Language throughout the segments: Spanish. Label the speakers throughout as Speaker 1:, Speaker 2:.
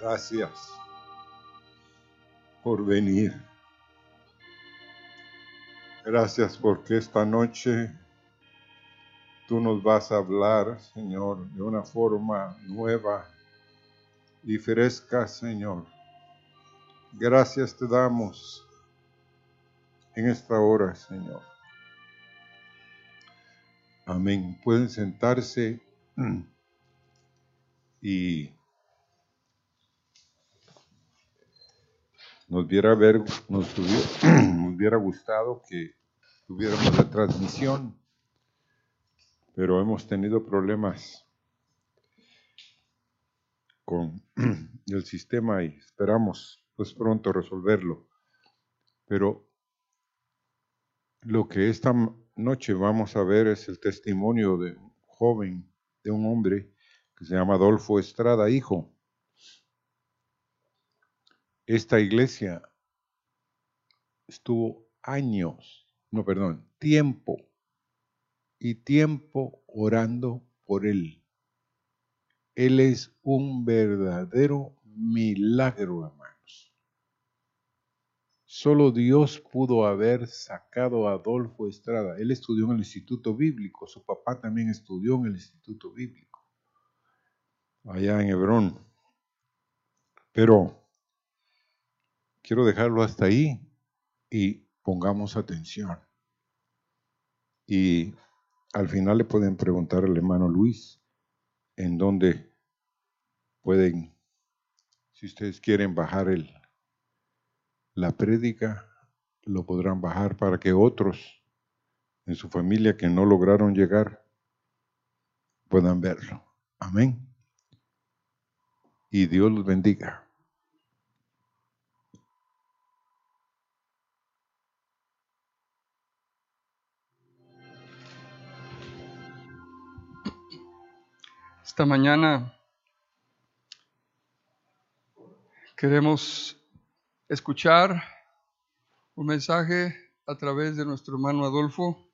Speaker 1: Gracias por venir. Gracias porque esta noche tú nos vas a hablar, Señor, de una forma nueva y fresca, Señor. Gracias te damos en esta hora, Señor. Amén. Pueden sentarse y nos hubiera, ver, nos, hubiera gustado que tuviéramos la transmisión, pero hemos tenido problemas con el sistema y esperamos pues pronto resolverlo. Pero lo que esta noche vamos a ver es el testimonio de un joven, de un hombre que se llama Adolfo Estrada, hijo. Esta iglesia estuvo años, no, perdón, tiempo y tiempo orando por él. Él es un verdadero milagro, hermanos. Solo Dios pudo haber sacado a Adolfo Estrada. Él estudió en el Instituto Bíblico, su papá también estudió en el Instituto Bíblico, allá en Hebrón. Pero quiero dejarlo hasta ahí y pongamos atención. Y al final le pueden preguntar al hermano Luis en dónde pueden, si ustedes quieren bajar el, la prédica, lo podrán bajar para que otros en su familia que no lograron llegar puedan verlo. Amén. Y Dios los bendiga.
Speaker 2: Esta mañana queremos escuchar un mensaje a través de nuestro hermano Adolfo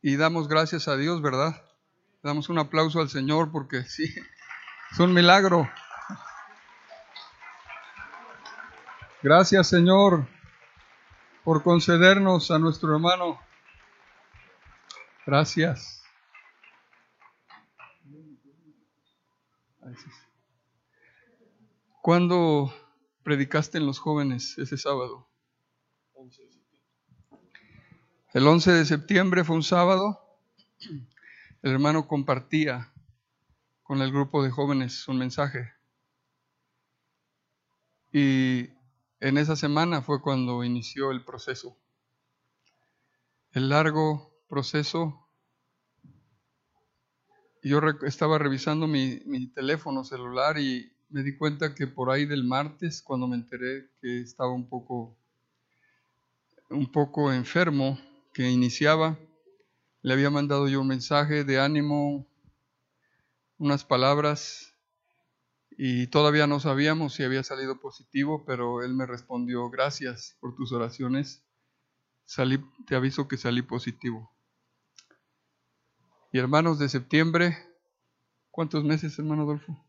Speaker 2: y damos gracias a Dios, ¿verdad? Damos un aplauso al Señor porque sí, es un milagro. Gracias Señor por concedernos a nuestro hermano. Gracias. ¿Cuándo predicaste en los jóvenes ese sábado? El 11 de septiembre fue un sábado. El hermano compartía con el grupo de jóvenes un mensaje. Y en esa semana fue cuando inició el proceso. El largo proceso yo estaba revisando mi, teléfono celular y me di cuenta que por ahí del martes, cuando me enteré que estaba un poco, un poco enfermo, que iniciaba, le había mandado yo un mensaje de ánimo, unas palabras, y todavía no sabíamos si había salido positivo, pero él me respondió, gracias por tus oraciones, salí, te aviso que salí positivo. Y hermanos de septiembre, ¿cuántos meses, hermano Adolfo?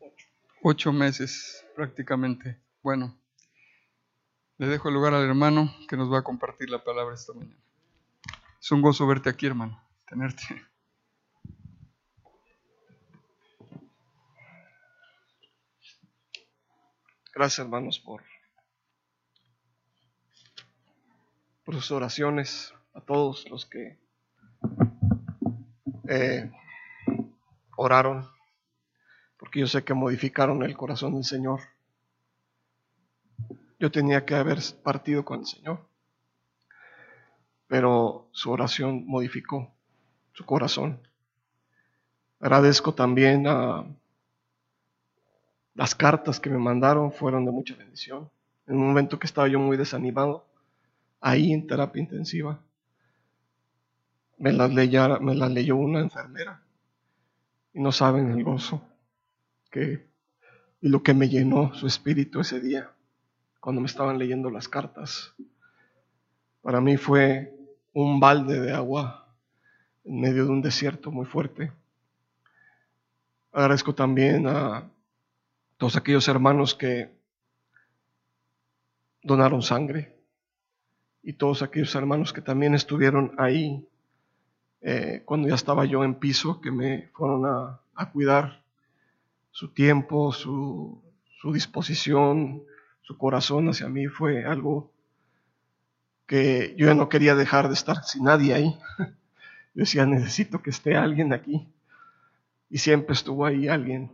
Speaker 2: Ocho. Ocho meses prácticamente. Bueno, le dejo el lugar al hermano que nos va a compartir la palabra esta mañana. Es un gozo verte aquí, hermano, tenerte.
Speaker 3: Gracias, hermanos, por, por sus oraciones, a todos los que eh, oraron, porque yo sé que modificaron el corazón del Señor. Yo tenía que haber partido con el Señor, pero su oración modificó su corazón. Agradezco también a las cartas que me mandaron, fueron de mucha bendición. En un momento que estaba yo muy desanimado, ahí en terapia intensiva, me las, leyó una enfermera. Y no saben el gozo que, y lo que me llenó su espíritu ese día, cuando me estaban leyendo las cartas. Para mí fue un balde de agua en medio de un desierto muy fuerte. Agradezco también a todos aquellos hermanos que donaron sangre y todos aquellos hermanos que también estuvieron ahí eh, cuando ya estaba yo en piso, que me fueron a, cuidar su tiempo, su, su disposición, su corazón hacia mí fue algo que yo no quería dejar de estar sin nadie ahí. Yo decía, necesito que esté alguien aquí. Y siempre estuvo ahí alguien.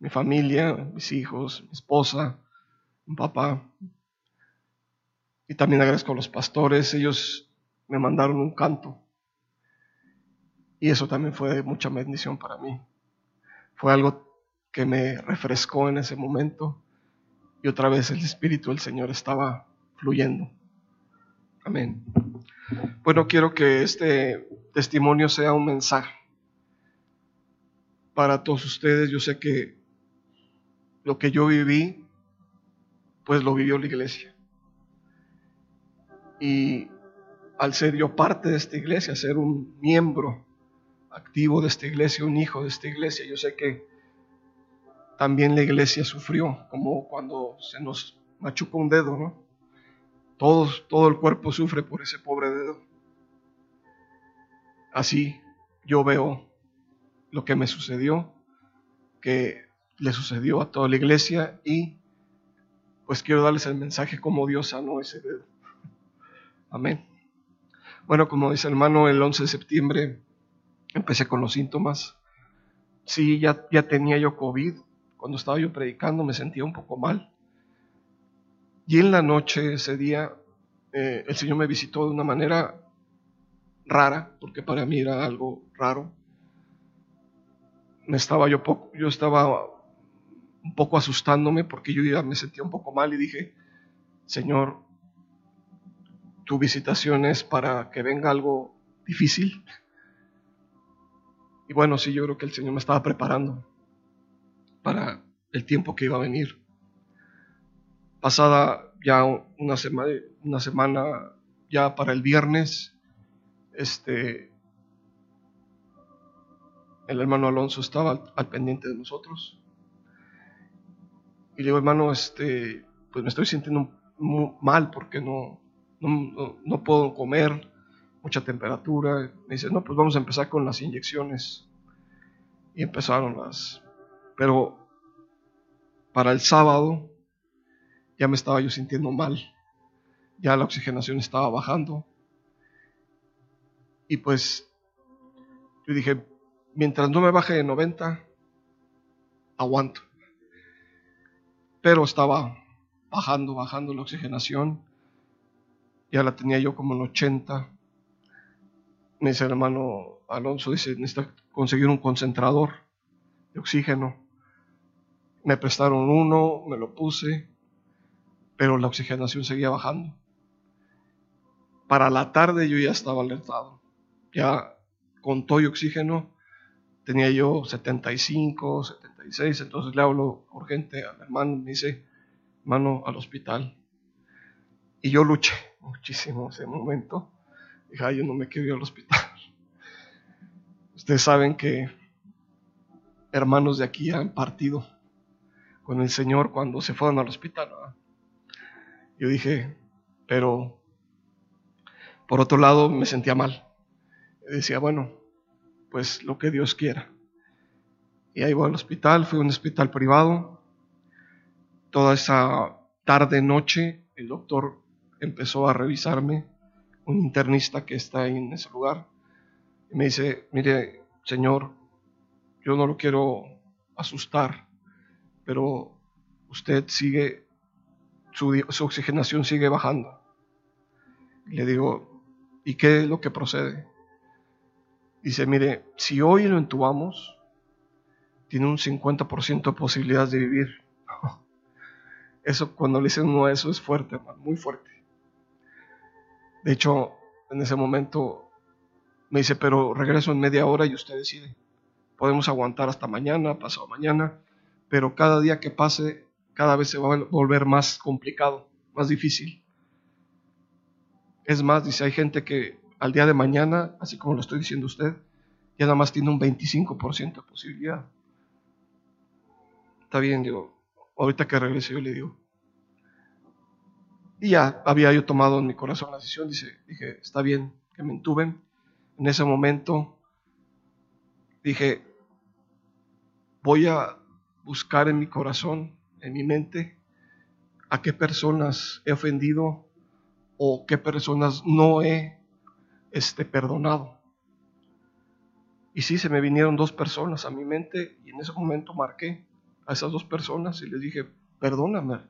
Speaker 3: Mi familia, mis hijos, mi esposa, mi papá. Y también agradezco a los pastores. Ellos me mandaron un canto. Y eso también fue mucha bendición para mí. Fue algo que me refrescó en ese momento. Y otra vez el Espíritu del Señor estaba fluyendo. Amén. Bueno, quiero que este testimonio sea un mensaje para todos ustedes. Yo sé que lo que yo viví, pues lo vivió la iglesia. Y al ser yo parte de esta iglesia, ser un miembro activo de esta iglesia, un hijo de esta iglesia, yo sé que también la iglesia sufrió, como cuando se nos machuca un dedo, ¿no? todo el cuerpo sufre por ese pobre dedo. Así yo veo lo que me sucedió, que le sucedió a toda la iglesia y pues quiero darles el mensaje como Dios sanó ese dedo. Amén. Bueno, como dice el hermano, el 11 de septiembre empecé con los síntomas. Sí, ya, ya tenía yo COVID. Cuando estaba yo predicando me sentía un poco mal. Y en la noche, ese día, eh, el Señor me visitó de una manera rara, porque para mí era algo raro. Me estaba yo, poco, yo estaba un poco asustándome porque yo ya me sentía un poco mal y dije, Señor, tu visitación es para que venga algo difícil. Y bueno, sí, yo creo que el Señor me estaba preparando para el tiempo que iba a venir pasada ya una semana, una semana ya para el viernes, este, el hermano Alonso estaba al, pendiente de nosotros. Y le digo, hermano, este, pues me estoy sintiendo mal porque no, no, no, puedo comer, mucha temperatura. Me dice, no, pues vamos a empezar con las inyecciones. Y empezaron las... Pero para el sábado ya me estaba yo sintiendo mal, ya la oxigenación estaba bajando. Y pues yo dije, mientras no me baje de 90, aguanto. Pero estaba bajando, bajando la oxigenación. Ya la tenía yo como en 80. Dice hermano Alonso, dice, necesita conseguir un concentrador de oxígeno. Me prestaron uno, me lo puse pero la oxigenación seguía bajando. Para la tarde yo ya estaba alertado. Ya con todo y oxígeno tenía yo 75, 76, entonces le hablo urgente al hermano, me dice, hermano, al hospital. Y yo luché muchísimo ese momento. Dije, yo no me quiero ir al hospital. Ustedes saben que hermanos de aquí han partido con el Señor cuando se fueron al hospital. Yo dije, pero por otro lado me sentía mal. decía, bueno, pues lo que Dios quiera. Y ahí voy al hospital, fui a un hospital privado. Toda esa tarde, noche, el doctor empezó a revisarme, un internista que está ahí en ese lugar. Y me dice, mire, señor, yo no lo quiero asustar, pero usted sigue su, oxigenación sigue bajando. Le digo, ¿y qué es lo que procede? Dice, mire, si hoy lo entubamos, tiene un 50% de posibilidades de vivir. Eso, cuando le dicen uno eso, es fuerte, muy fuerte. De hecho, en ese momento me dice, pero regreso en media hora y usted decide. Podemos aguantar hasta mañana, pasado mañana, pero cada día que pase cada vez se va a volver más complicado, más difícil. Es más, dice, hay gente que al día de mañana, así como lo estoy diciendo usted, ya nada más tiene un 25% de posibilidad. está bien, digo, ahorita que regrese yo le digo. Y ya había yo tomado en mi corazón la decisión, dice, dije, está bien que me entuben. En ese momento dije, voy a buscar en mi corazón, en mi mente, a qué personas he ofendido o qué personas no he este, perdonado. Y sí, se me vinieron dos personas a mi mente y en ese momento marqué a esas dos personas y les dije, perdóname,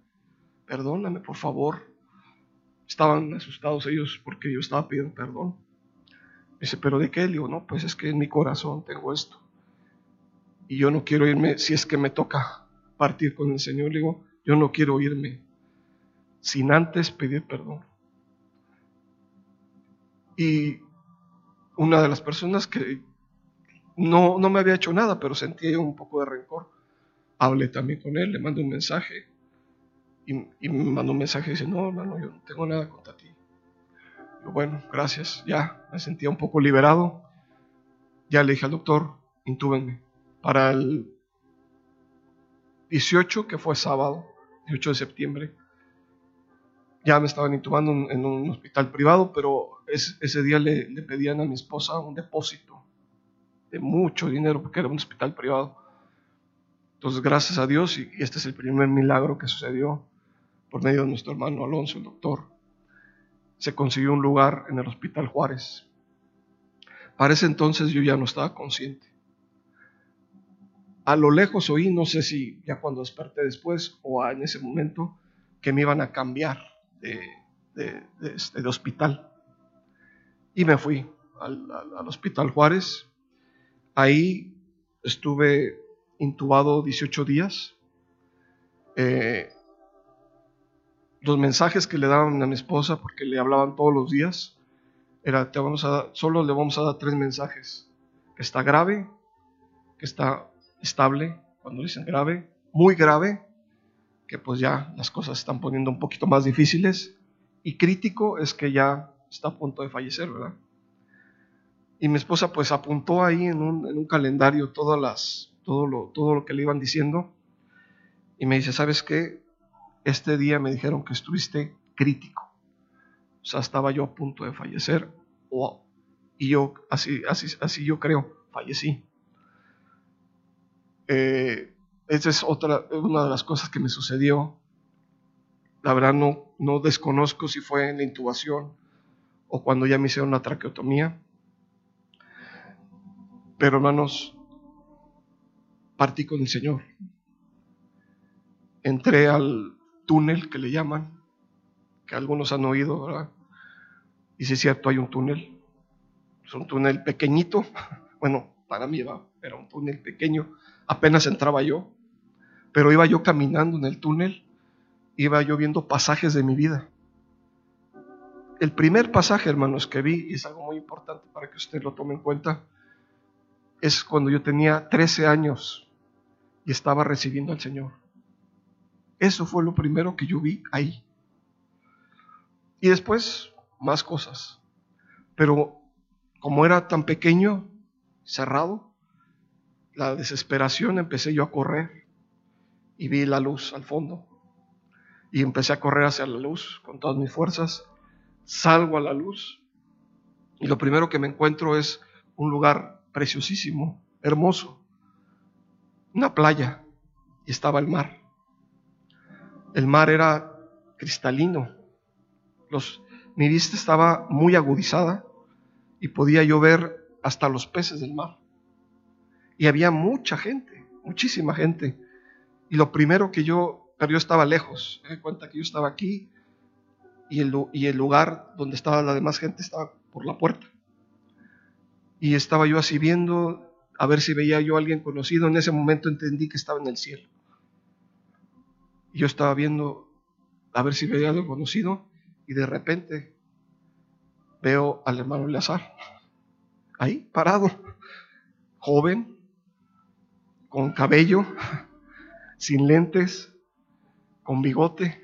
Speaker 3: perdóname, por favor. Estaban asustados ellos porque yo estaba pidiendo perdón. Dice, ¿pero de qué? Le digo, no, pues es que en mi corazón tengo esto. Y yo no quiero irme, si es que me toca partir con el Señor, le digo, yo no quiero irme sin antes pedir perdón. Y una de las personas que no, no me había hecho nada, pero sentía un poco de rencor, hablé también con él, le mandé un mensaje y, me mandó un mensaje y dice, no, hermano, yo no tengo nada contra ti. bueno, gracias, ya me sentía un poco liberado. Ya le dije al doctor, intúbenme. Para el 18, que fue sábado, 18 de septiembre, ya me estaban intubando en, un hospital privado, pero ese día le, le pedían a mi esposa un depósito de mucho dinero porque era un hospital privado. Entonces, gracias a Dios, y este es el primer milagro que sucedió por medio de nuestro hermano Alonso, el doctor, se consiguió un lugar en el Hospital Juárez. Para ese entonces yo ya no estaba consciente. A lo lejos oí, no sé si ya cuando desperté después o en ese momento, que me iban a cambiar de, este, hospital. Y me fui al, al Hospital Juárez. Ahí estuve intubado 18 días. Eh, los mensajes que le daban a mi esposa, porque le hablaban todos los días, era, te vamos a solo le vamos a dar tres mensajes. Que está grave, que está estable, cuando dicen grave, muy grave, que pues ya las cosas se están poniendo un poquito más difíciles, y crítico es que ya está a punto de fallecer, ¿verdad? Y mi esposa pues apuntó ahí en un, en un calendario todas las, todo lo, todo lo que le iban diciendo. Y me dice, ¿sabes qué? Este día me dijeron que estuviste crítico. O sea, estaba yo a punto de fallecer. y yo, así, así, así yo creo, fallecí. Eh, esa es otra, una de las cosas que me sucedió. La verdad no, no desconozco si fue en la intubación o cuando ya me hicieron la traqueotomía. Pero hermanos, partí con el Señor. Entré al túnel que le llaman, que algunos han oído. Y si es cierto, hay un túnel. Es un túnel pequeñito. Bueno, para mí era un túnel pequeño. Apenas entraba yo. Pero iba yo caminando en el túnel. Iba yo viendo pasajes de mi vida. El primer pasaje, hermanos, que vi, y es algo muy importante para que usted lo tome en cuenta, es cuando yo tenía 13 años y estaba recibiendo al Señor. Eso fue lo primero que yo vi ahí. Y después más cosas. Pero como era tan pequeño, cerrado, la desesperación empecé yo a correr y vi la luz al fondo. Y empecé a correr hacia la luz con todas mis fuerzas. Salgo a la luz y lo primero que me encuentro es un lugar preciosísimo, hermoso, una playa y estaba el mar. El mar era cristalino, los, mi vista estaba muy agudizada y podía yo ver hasta los peces del mar. Y había mucha gente, muchísima gente. Y lo primero que yo, pero yo estaba lejos, me di cuenta que yo estaba aquí y el, y el lugar donde estaba la demás gente estaba por la puerta y estaba yo así viendo a ver si veía yo a alguien conocido. En ese momento entendí que estaba en el cielo. Yo estaba viendo a ver si veía a alguien conocido y de repente veo al hermano Eleazar ahí parado, joven, con cabello, sin lentes, con bigote,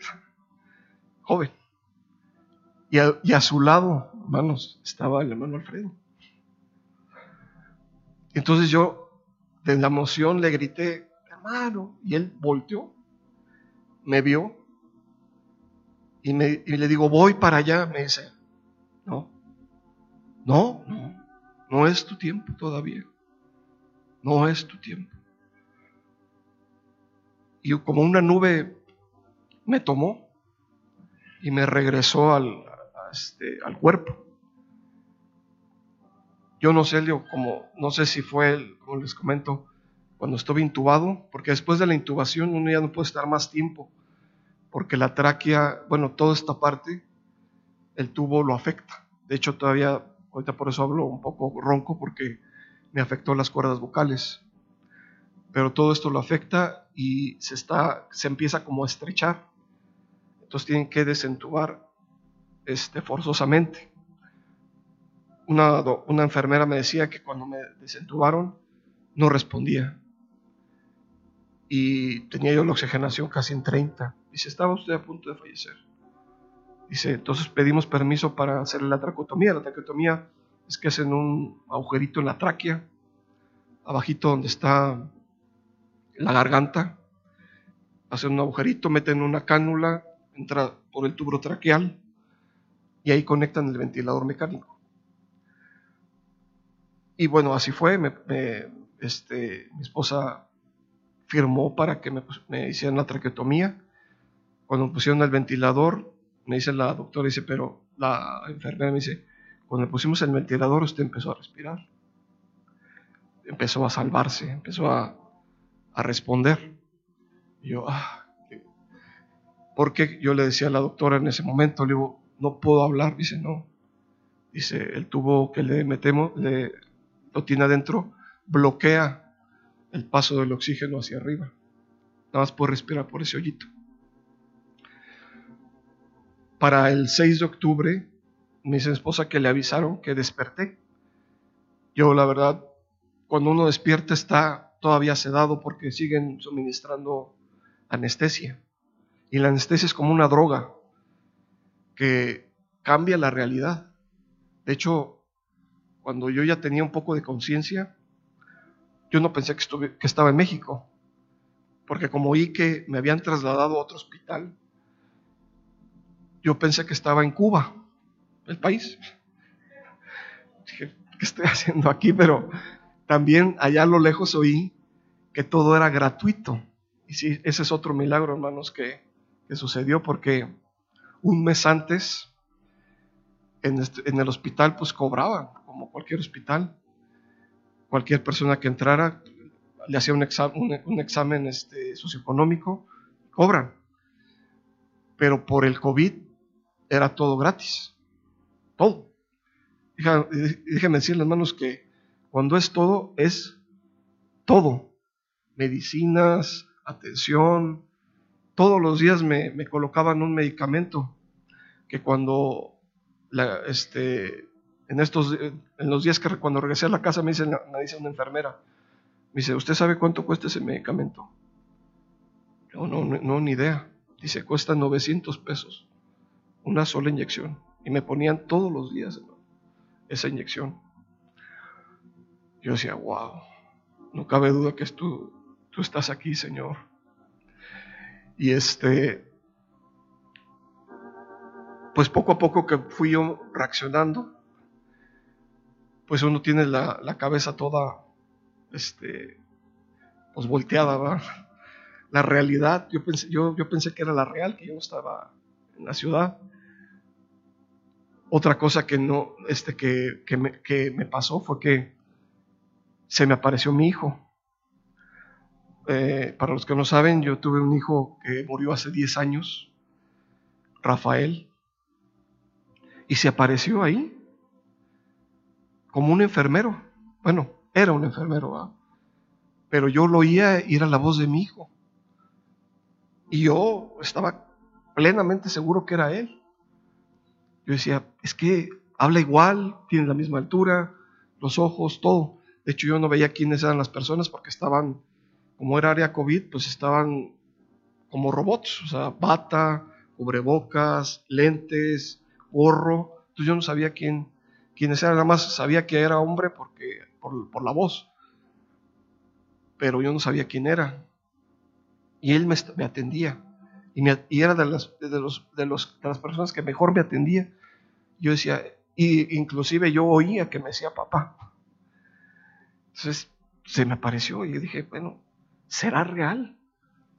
Speaker 3: joven. Y a, su lado, hermanos, estaba el hermano Alfredo. Entonces yo, de la emoción, le grité, Amaro. Y él volteó, me vio y, me, y le digo, voy para allá. Me dice, no, no, no, no es tu tiempo todavía. No es tu tiempo. Y como una nube me tomó y me regresó al, este, al cuerpo. Yo no sé, como, no sé si fue, como les comento, cuando estuve intubado, porque después de la intubación uno ya no puede estar más tiempo, porque la tráquea, bueno, toda esta parte, el tubo lo afecta. De hecho, todavía, ahorita por eso hablo un poco ronco, porque me afectó las cuerdas vocales. Pero todo esto lo afecta y se, está, se empieza como a estrechar. Entonces tienen que desentubar este, forzosamente. Una, enfermera me decía que cuando me desentubaron no respondía. Y tenía yo la oxigenación casi en 30. Dice, estaba usted a punto de fallecer. Dice, entonces pedimos permiso para hacer la tracotomía. La tracotomía es que hacen un agujerito en la tráquea, abajito donde está la garganta. Hacen un agujerito, meten una cánula, entra por el tubo traqueal y ahí conectan el ventilador mecánico. Y bueno, así fue. este, mi esposa firmó para que me, hicieran la traqueotomía. Cuando me pusieron el ventilador, me dice la doctora, dice, pero la enfermera me dice, cuando le pusimos el ventilador, usted empezó a respirar. Empezó a salvarse, empezó a, a responder. Yo, ah, porque yo le decía a la doctora en ese momento, le digo, no puedo hablar, dice, no. Dice, el tubo que le metemos, le, lo tiene adentro, bloquea el paso del oxígeno hacia arriba. Nada más puedo respirar por ese hoyito. Para el 6 de octubre, me dice esposa que le avisaron que desperté. Yo, la verdad, cuando uno despierta está todavía sedado porque siguen suministrando anestesia. Y la anestesia es como una droga que cambia la realidad. De hecho, cuando yo ya tenía un poco de conciencia, yo no pensé que, estuve, que estaba en México, porque como oí que me habían trasladado a otro hospital, yo pensé que estaba en Cuba, el país. Dije, ¿qué estoy haciendo aquí? Pero también allá a lo lejos oí que todo era gratuito. Y sí, ese es otro milagro, hermanos, que, que sucedió, porque un mes antes este, en, el hospital pues cobraban, como cualquier hospital. Cualquier persona que entrara le hacía un examen, este, socioeconómico, cobran. Pero por el COVID era todo gratis. Todo. Déjenme decirles, hermanos, que cuando es todo, es todo. Medicinas, atención, todos los días me, colocaban un medicamento que cuando, este, en estos, en los días que cuando regresé a la casa me dice, me dice una enfermera, me dice, ¿usted sabe cuánto cuesta ese medicamento? Yo no, no, ni idea. Dice, cuesta 900 pesos, una sola inyección. Y me ponían todos los días esa inyección. Yo decía, wow, no cabe duda que tú, tú estás aquí, Señor. Y este, pues poco a poco que fui yo reaccionando, pues uno tiene la, cabeza toda, este, pues volteada. La realidad, yo pensé, yo, yo pensé que era la real, que yo no estaba en la ciudad. Otra cosa que no, este, que, que, me, que me pasó fue que se me apareció mi hijo. Eh, para los que no saben, yo tuve un hijo que murió hace 10 años, Rafael, y se apareció ahí como un enfermero. Bueno, era un enfermero, pero yo lo oía y era la voz de mi hijo. Y yo estaba plenamente seguro que era él. Yo decía, es que habla igual, tiene la misma altura, los ojos, todo. De hecho, yo no veía quiénes eran las personas porque estaban como era área COVID, pues estaban como robots, o sea, bata, cubrebocas, lentes, gorro. Entonces yo no sabía quién, quiénes eran, nada más sabía que era hombre porque, por, la voz. Pero yo no sabía quién era. Y él me, atendía. Y, me, y era de las, de, los, de, los, de las personas que mejor me atendía. Yo decía, y inclusive yo oía que me decía papá. Entonces se me apareció y yo dije, bueno, ¿será real?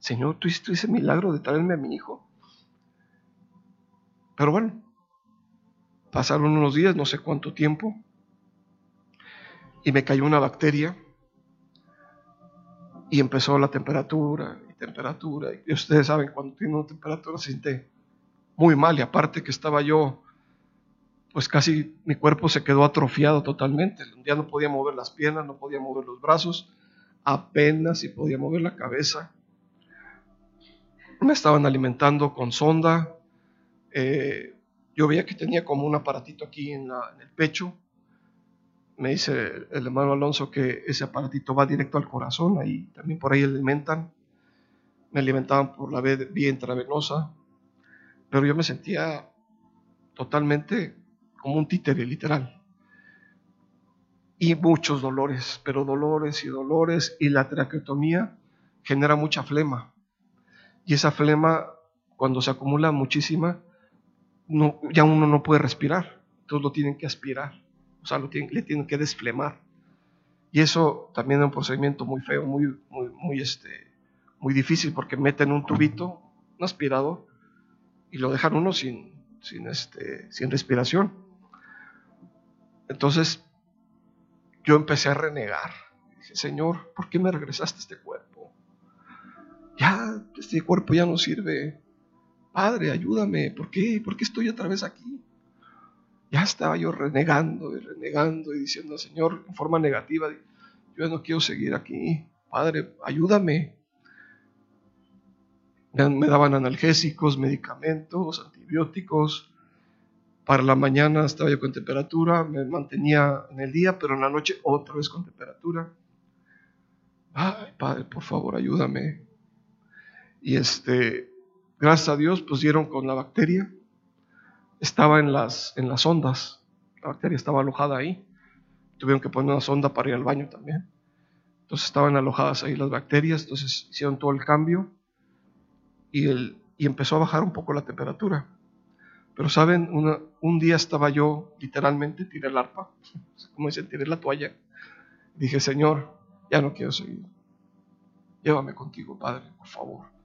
Speaker 3: Señor, tú hiciste milagro de traerme a mi hijo. Pero bueno, pasaron unos días, no sé cuánto tiempo, y me cayó una bacteria y empezó la temperatura y temperatura. Y ustedes saben, cuando tiene una temperatura se siente muy mal y aparte que estaba yo pues casi mi cuerpo se quedó atrofiado totalmente. Ya no podía mover las piernas, no podía mover los brazos, apenas si podía mover la cabeza. Me estaban alimentando con sonda. Eh, yo veía que tenía como un aparatito aquí en, el pecho. Me dice el hermano Alonso que ese aparatito va directo al corazón, ahí también por ahí alimentan. Me alimentaban por la vía intravenosa, pero yo me sentía totalmente como un títere literal. Y muchos dolores, pero dolores y dolores, y la traqueotomía genera mucha flema. Y esa flema, cuando se acumula muchísima, no, ya uno no puede respirar, entonces lo tienen que aspirar, o sea, lo tienen, le tienen que desflemar. Y eso también es un procedimiento muy feo, muy, muy, muy, este, muy difícil, porque meten un tubito, un aspirador, y lo dejan uno sin, sin, este, sin respiración. Entonces yo empecé a renegar. Dije, Señor, ¿por qué me regresaste este cuerpo? Ya, este cuerpo ya no sirve. Padre, ayúdame. ¿Por qué? ¿Por qué estoy otra vez aquí? Ya estaba yo renegando y renegando y diciendo, Señor, en forma negativa, yo no quiero seguir aquí. Padre, ayúdame. Me daban analgésicos, medicamentos, antibióticos, para la mañana estaba yo con temperatura, me mantenía en el día, pero en la noche otra vez con temperatura. Ay, Padre, por favor, ayúdame. Y este, gracias a Dios, pues dieron con la bacteria. Estaba en las, en las ondas. La bacteria estaba alojada ahí. Tuvieron que poner una sonda para ir al baño también. Entonces estaban alojadas ahí las bacterias. Entonces hicieron todo el cambio y, el, y empezó a bajar un poco la temperatura. Pero saben, un día estaba yo, literalmente, tiré el arpa, como dicen, tiré la toalla. Dije, Señor, ya no quiero seguir. Llévame contigo, Padre, por favor.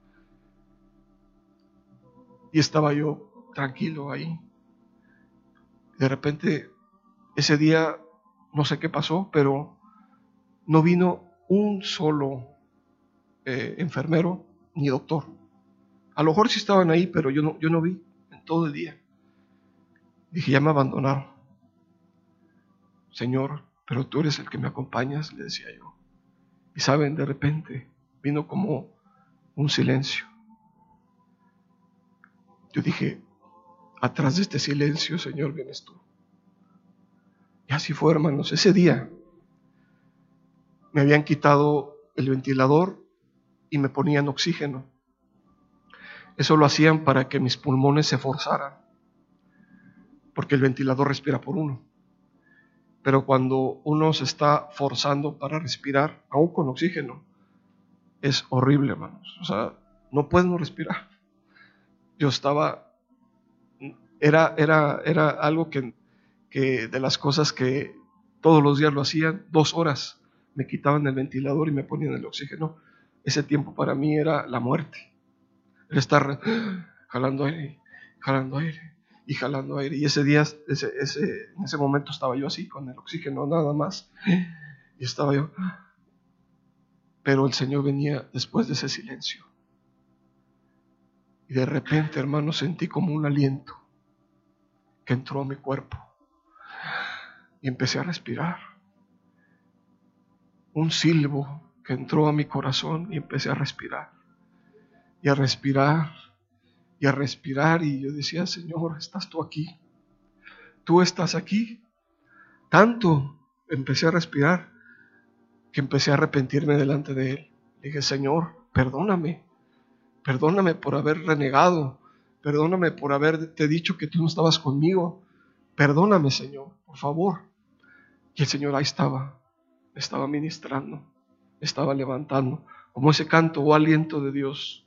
Speaker 3: Y estaba yo tranquilo ahí. De repente, ese día, no sé qué pasó, pero no vino un solo eh, enfermero ni doctor. A lo mejor sí estaban ahí, pero yo no, yo no vi todo el día. Dije, ya me abandonaron. Señor, pero tú eres el que me acompañas, le decía yo. Y saben, de repente vino como un silencio. Yo dije, atrás de este silencio, Señor, vienes tú. Y así fue, hermanos. Ese día me habían quitado el ventilador y me ponían oxígeno. Eso lo hacían para que mis pulmones se forzaran, porque el ventilador respira por uno. Pero cuando uno se está forzando para respirar, aún con oxígeno, es horrible, hermanos. O sea, no pueden respirar. Yo estaba, era, era, era algo que, que de las cosas que todos los días lo hacían, dos horas me quitaban el ventilador y me ponían el oxígeno. Ese tiempo para mí era la muerte estar jalando aire, jalando aire y jalando aire. Y ese día, ese, ese, en ese momento estaba yo así, con el oxígeno nada más. Y estaba yo. Pero el Señor venía después de ese silencio. Y de repente, hermano, sentí como un aliento que entró a mi cuerpo. Y empecé a respirar. Un silbo que entró a mi corazón y empecé a respirar y a respirar y a respirar. Y yo decía, Señor, estás tú aquí. Tú estás aquí. Tanto empecé a respirar que empecé a arrepentirme delante de Él. dije, Señor, perdóname. Perdóname por haber renegado. Perdóname por haberte dicho que tú no estabas conmigo. Perdóname, Señor, por favor. Y el Señor ahí estaba, estaba ministrando. estaba levantando, como ese canto o aliento de Dios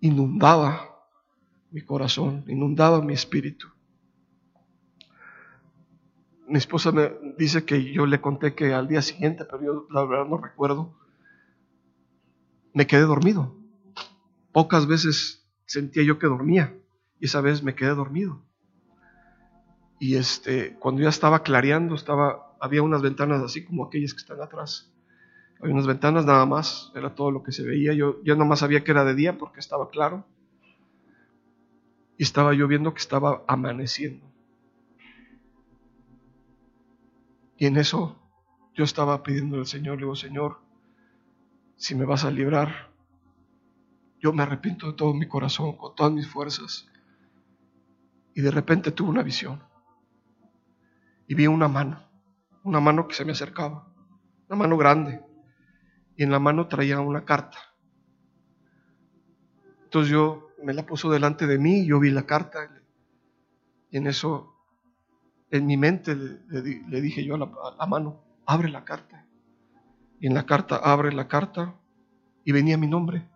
Speaker 3: inundaba mi corazón, inundaba mi espíritu. Mi esposa me dice que yo le conté que al día siguiente, pero yo la verdad no recuerdo, me quedé dormido. Pocas veces sentía yo que dormía y esa vez me quedé dormido. Y este, cuando ya estaba clareando, estaba, había unas ventanas así como aquellas que están atrás. Había unas ventanas nada más, era todo lo que se veía. Yo ya más sabía que era de día porque estaba claro. Y estaba yo viendo que estaba amaneciendo. Y en eso yo estaba pidiendo al Señor, le digo, Señor, si me vas a librar, yo me arrepiento de todo mi corazón, con todas mis fuerzas. Y de repente tuve una visión. Y vi una mano, una mano que se me acercaba, una mano grande. Y en la mano traía una carta. Entonces yo me la puso delante de mí, yo vi la carta. Y en eso, en mi mente le, dije yo a la mano, abre la carta. Y en la carta, abre la carta, y venía mi nombre,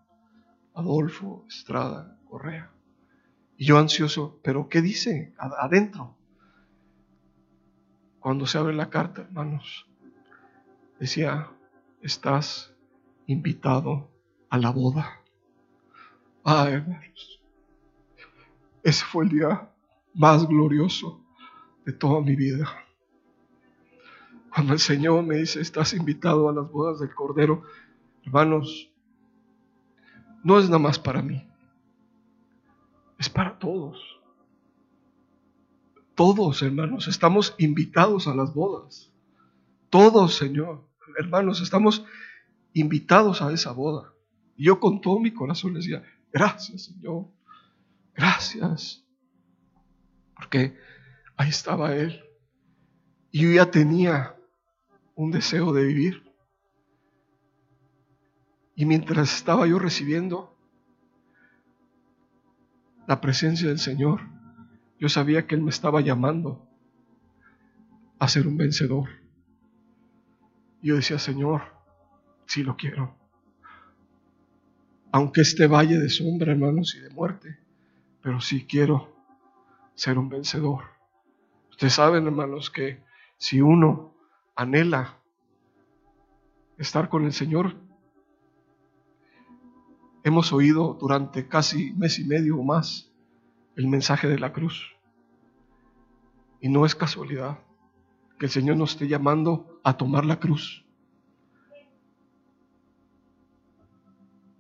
Speaker 3: Adolfo Estrada Correa. Y yo ansioso, pero ¿qué dice adentro? Cuando se abre la carta, hermanos, decía, estás invitado a la boda. Ah, hermanos, ese fue el día más glorioso de toda mi vida. Cuando el Señor me dice, estás invitado a las bodas del Cordero, hermanos, no es nada más para mí, es para todos. Todos, hermanos, estamos invitados a las bodas. Todos, Señor, hermanos, estamos invitados a esa boda. Y yo con todo mi corazón le decía, gracias, Señor, gracias. Porque ahí estaba Él. Y yo ya tenía un deseo de vivir. Y mientras estaba yo recibiendo la presencia del Señor, yo sabía que Él me estaba llamando a ser un vencedor. Y yo decía, Señor, sí lo quiero. Aunque este valle de sombra, hermanos, y de muerte, pero sí quiero ser un vencedor. Ustedes saben, hermanos, que si uno anhela estar con el Señor. Hemos oído durante casi mes y medio o más el mensaje de la cruz. Y no es casualidad que el Señor nos esté llamando a tomar la cruz.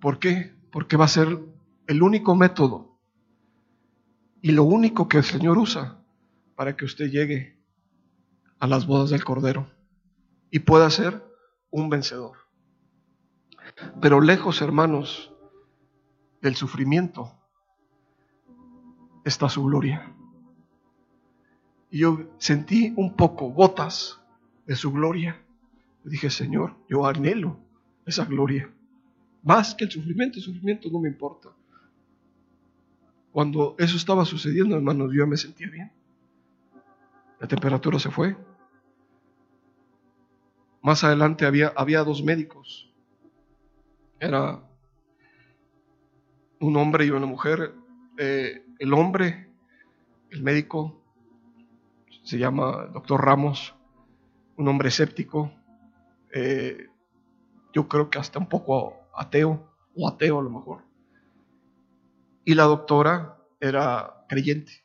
Speaker 3: ¿Por qué? Porque va a ser el único método y lo único que el Señor usa para que usted llegue a las bodas del Cordero y pueda ser un vencedor. Pero lejos, hermanos, del sufrimiento está su gloria. Y yo sentí un poco gotas de su gloria. dije, Señor, yo anhelo esa gloria. Más que el sufrimiento, el sufrimiento no me importa. Cuando eso estaba sucediendo, hermanos, yo me sentía bien. La temperatura se fue, más adelante había, había dos médicos. Era un hombre y una mujer. Eh, el hombre, el médico, se llama doctor Ramos, un hombre escéptico, eh, yo creo que hasta un poco ateo, o ateo a lo mejor. Y la doctora era creyente.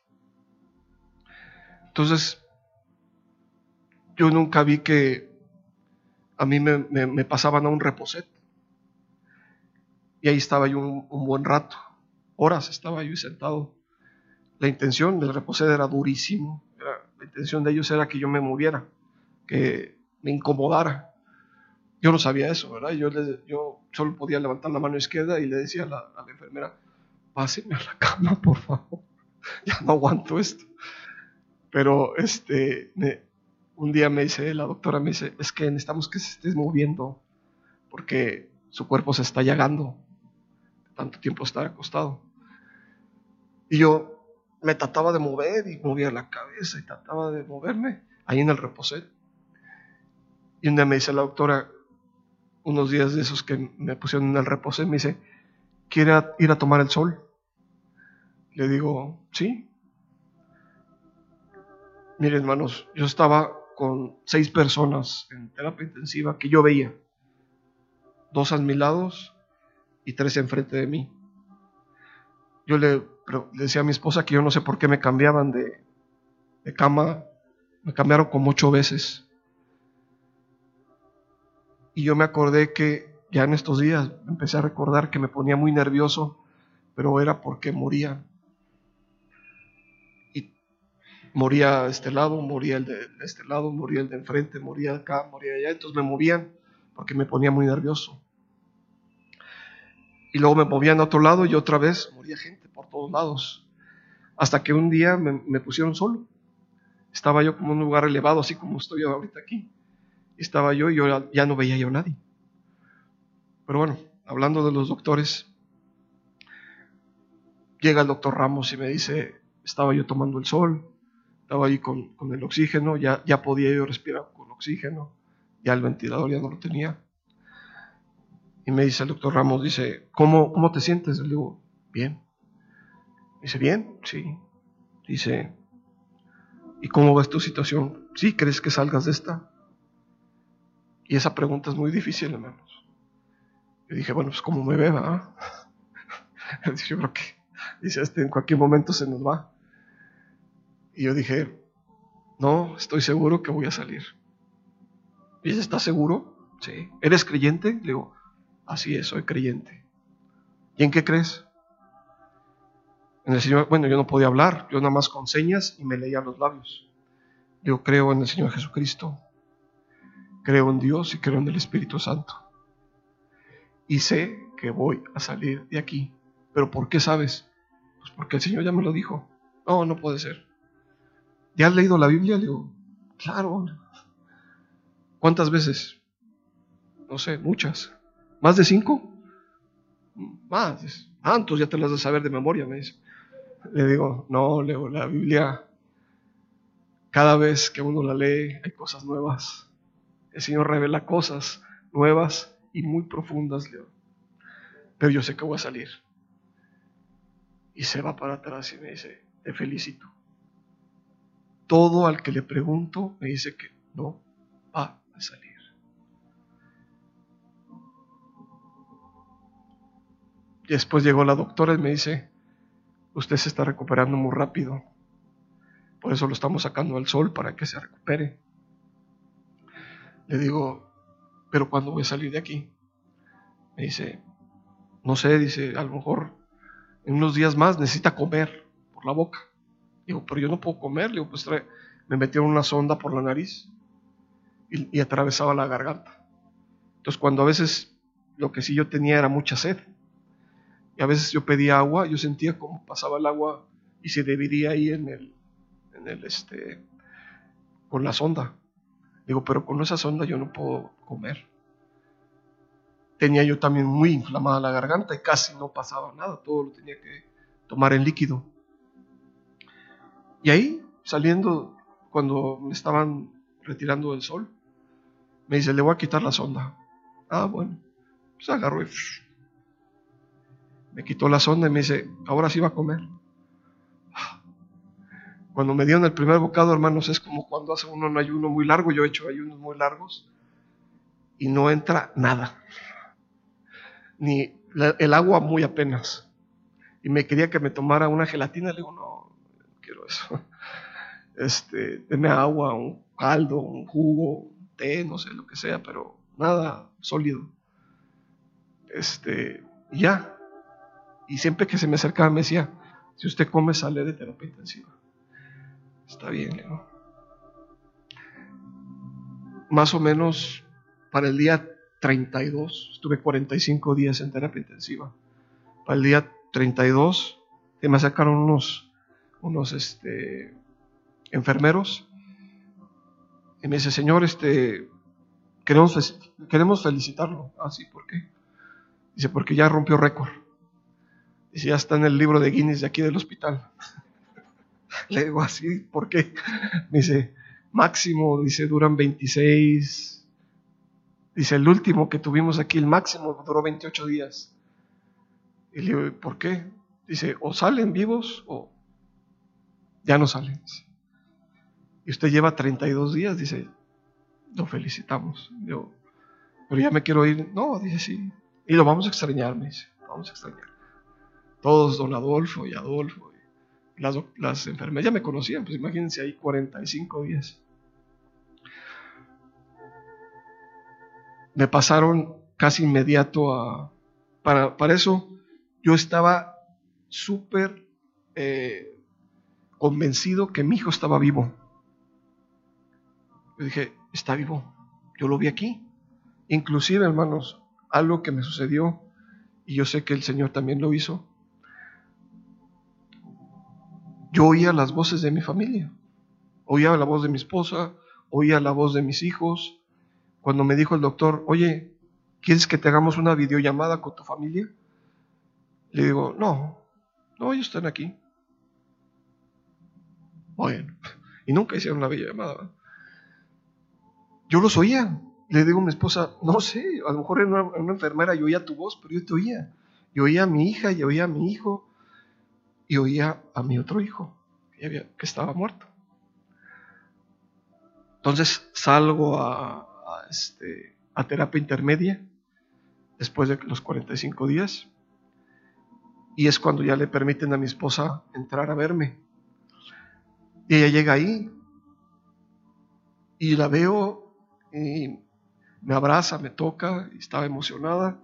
Speaker 3: Entonces, yo nunca vi que a mí me, pasaban a un reposet. Y ahí estaba yo un, buen rato, horas estaba yo sentado. La intención del reposet era durísimo. la intención de ellos era que yo me moviera, que me incomodara. Yo no sabía eso, ¿verdad? Yo, yo solo podía levantar la mano izquierda y le decía a la, a la enfermera, páseme a la cama, por favor. ya no aguanto esto. Pero este, un día me dice, la doctora me dice, es que necesitamos que se esté moviendo porque su cuerpo se está llagando, tanto tiempo estar acostado. Y yo me trataba de mover y movía la cabeza y trataba de moverme ahí en el reposet. Y un día me dice la doctora, unos días de esos que me pusieron en el reposo y me dice, ¿quiere ir a tomar el sol? Le digo, sí. Miren, hermanos, yo estaba con seis personas en terapia intensiva que yo veía. Dos a mis lados y tres enfrente de mí. Yo le, decía a mi esposa que yo no sé por qué me cambiaban de, de cama. Me cambiaron como ocho veces. Y yo me acordé que ya en estos días empecé a recordar que me ponía muy nervioso, pero era porque moría. Y moría este lado, moría el de este lado, moría el de enfrente, moría acá, moría allá. Entonces me movían porque me ponía muy nervioso. Y luego me movían a otro lado y otra vez moría gente por todos lados. Hasta que un día me, pusieron solo. Estaba yo como en un lugar elevado, así como estoy ahorita aquí. Estaba yo y yo ya no veía yo a nadie. Pero bueno, hablando de los doctores, llega el doctor Ramos y me dice, estaba yo tomando el sol, estaba ahí con, con el oxígeno, ya, ya podía yo respirar con oxígeno, ya el ventilador ya no lo tenía. Y me dice el doctor Ramos, dice, ¿cómo, cómo te sientes? Le digo, bien. Dice, bien, sí. Dice, ¿y cómo ves tu situación? ¿Sí crees que salgas de esta? Y esa pregunta es muy difícil, hermanos. Yo dije, bueno, pues como me ve, ¿verdad? yo creo que, dice, este en cualquier momento se nos va. Y yo dije, no, estoy seguro que voy a salir. Dice, ¿estás seguro? Sí. ¿Eres creyente? Le digo, Así es, soy creyente. ¿Y en qué crees? En el Señor, bueno, yo no podía hablar, yo nada más con señas y me leía los labios. Yo creo en el Señor Jesucristo, creo en Dios y creo en el Espíritu Santo. Y sé que voy a salir de aquí. ¿Pero por qué sabes? Pues porque el Señor ya me lo dijo. No, no puede ser. ¿Ya has leído la Biblia? Le digo, claro. ¿Cuántas veces? No sé, muchas. ¿Más de cinco? Más. Tantos ya te las de saber de memoria, me dice. Le digo, no, leo la Biblia. Cada vez que uno la lee hay cosas nuevas. El Señor revela cosas nuevas y muy profundas, Leo. Pero yo sé que voy a salir. Y se va para atrás y me dice, te felicito. Todo al que le pregunto me dice que no va a salir. Después llegó la doctora y me dice, usted se está recuperando muy rápido. Por eso lo estamos sacando al sol para que se recupere. Le digo, pero ¿cuándo voy a salir de aquí? Me dice, no sé, dice, a lo mejor en unos días más necesita comer por la boca. Digo, pero yo no puedo comer. Digo, pues me metieron una sonda por la nariz y, y atravesaba la garganta. Entonces, cuando a veces lo que sí yo tenía era mucha sed, y a veces yo pedía agua, yo sentía como pasaba el agua y se dividía ahí en el, en el este, con la sonda. Digo, pero con esa sonda yo no puedo comer. Tenía yo también muy inflamada la garganta y casi no pasaba nada, todo lo tenía que tomar en líquido. Y ahí, saliendo, cuando me estaban retirando del sol, me dice, le voy a quitar la sonda. Ah, bueno, pues agarró y me quitó la sonda y me dice, ahora sí va a comer. Cuando me dieron el primer bocado, hermanos, es como cuando hace uno un ayuno muy largo, yo he hecho ayunos muy largos, y no entra nada. Ni el agua muy apenas. Y me quería que me tomara una gelatina, le digo, no, no quiero eso. Este, deme agua, un caldo, un jugo, un té, no sé, lo que sea, pero nada sólido. Este, ya, y siempre que se me acercaba me decía, si usted come sale de terapia intensiva. Está bien, ¿no? Más o menos para el día 32, estuve 45 días en terapia intensiva. Para el día 32 se me acercaron unos, unos este, enfermeros y me dice, señor, este, queremos, queremos felicitarlo. Ah, sí, ¿por qué? Dice, porque ya rompió récord. Dice, ya está en el libro de Guinness de aquí del hospital. Le digo así, ¿por qué? Me dice, máximo, dice, duran 26, Dice, el último que tuvimos aquí, el máximo, duró 28 días. Y le digo, ¿por qué? Dice, o salen vivos o ya no salen. Y usted lleva 32 días, dice, lo felicitamos. Yo, pero ya me quiero ir. No, dice, sí. Y lo vamos a extrañar, me dice, vamos a extrañar. Todos, don Adolfo y Adolfo, las, las enfermeras ya me conocían, pues imagínense ahí 45 días. Me pasaron casi inmediato a... Para, para eso yo estaba súper eh, convencido que mi hijo estaba vivo. Yo dije, está vivo. Yo lo vi aquí. Inclusive, hermanos, algo que me sucedió, y yo sé que el Señor también lo hizo. Yo oía las voces de mi familia. Oía la voz de mi esposa, oía la voz de mis hijos. Cuando me dijo el doctor, oye, ¿quieres que te hagamos una videollamada con tu familia? Le digo, no, no, ellos están aquí. Bueno, y nunca hicieron una videollamada. Yo los oía. Le digo a mi esposa, no sé, a lo mejor en una, enfermera yo oía tu voz, pero yo te oía. Yo oía a mi hija, y oía a mi hijo, y oía a mi otro hijo, que, estaba muerto. Entonces salgo a, este, a terapia intermedia después de los 45 días. Y es cuando ya le permiten a mi esposa entrar a verme. Y ella llega ahí y la veo y me abraza, me toca, estaba emocionada.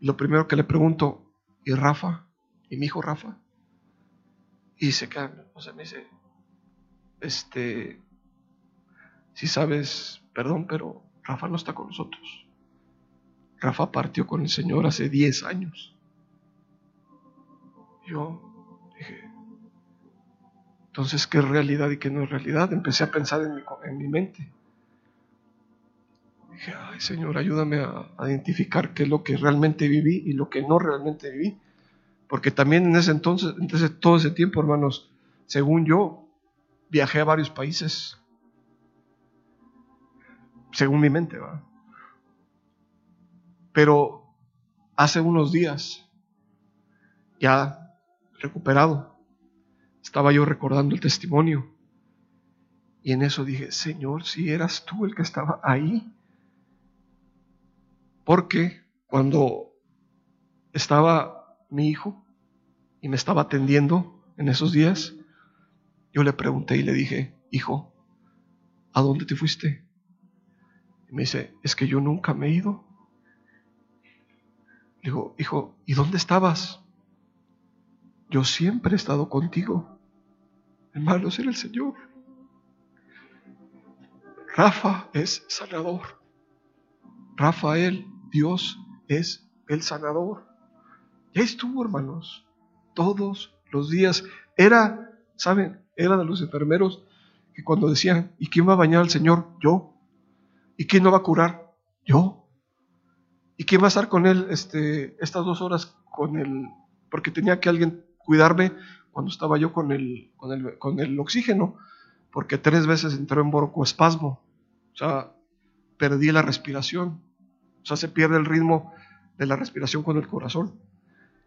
Speaker 3: Y lo primero que le pregunto, ¿y Rafa? ¿Y mi hijo Rafa? Y se queda, o sea, me dice, este, si sabes, perdón, pero Rafa no está con nosotros. Rafa partió con el Señor hace 10 años. Yo dije, entonces, ¿qué es realidad y qué no es realidad? Empecé a pensar en mi, en mi mente dije, ay Señor, ayúdame a, identificar qué es lo que realmente viví y lo que no realmente viví. Porque también en ese entonces, entonces todo ese tiempo, hermanos, según yo, viajé a varios países. Según mi mente, va. Pero hace unos días, ya recuperado, estaba yo recordando el testimonio. Y en eso dije, Señor, si eras tú el que estaba ahí, porque cuando estaba mi hijo y me estaba atendiendo en esos días, yo le pregunté y le dije, hijo, ¿a dónde te fuiste? Y me dice, es que yo nunca me he ido. Le digo, hijo, ¿y dónde estabas? Yo siempre he estado contigo. Hermanos, era el Señor. Rafa es sanador. Rafael Dios es el sanador. Ya estuvo, hermanos, todos los días. Era, ¿saben? Era de los enfermeros que cuando decían, ¿y quién va a bañar al Señor? Yo. ¿Y quién no va a curar? Yo. ¿Y quién va a estar con él este, estas dos horas con él? Porque tenía que alguien cuidarme cuando estaba yo con el, con el, con el oxígeno, porque tres veces entró en broncoespasmo. O sea, perdí la respiración. O sea, se pierde el ritmo de la respiración con el corazón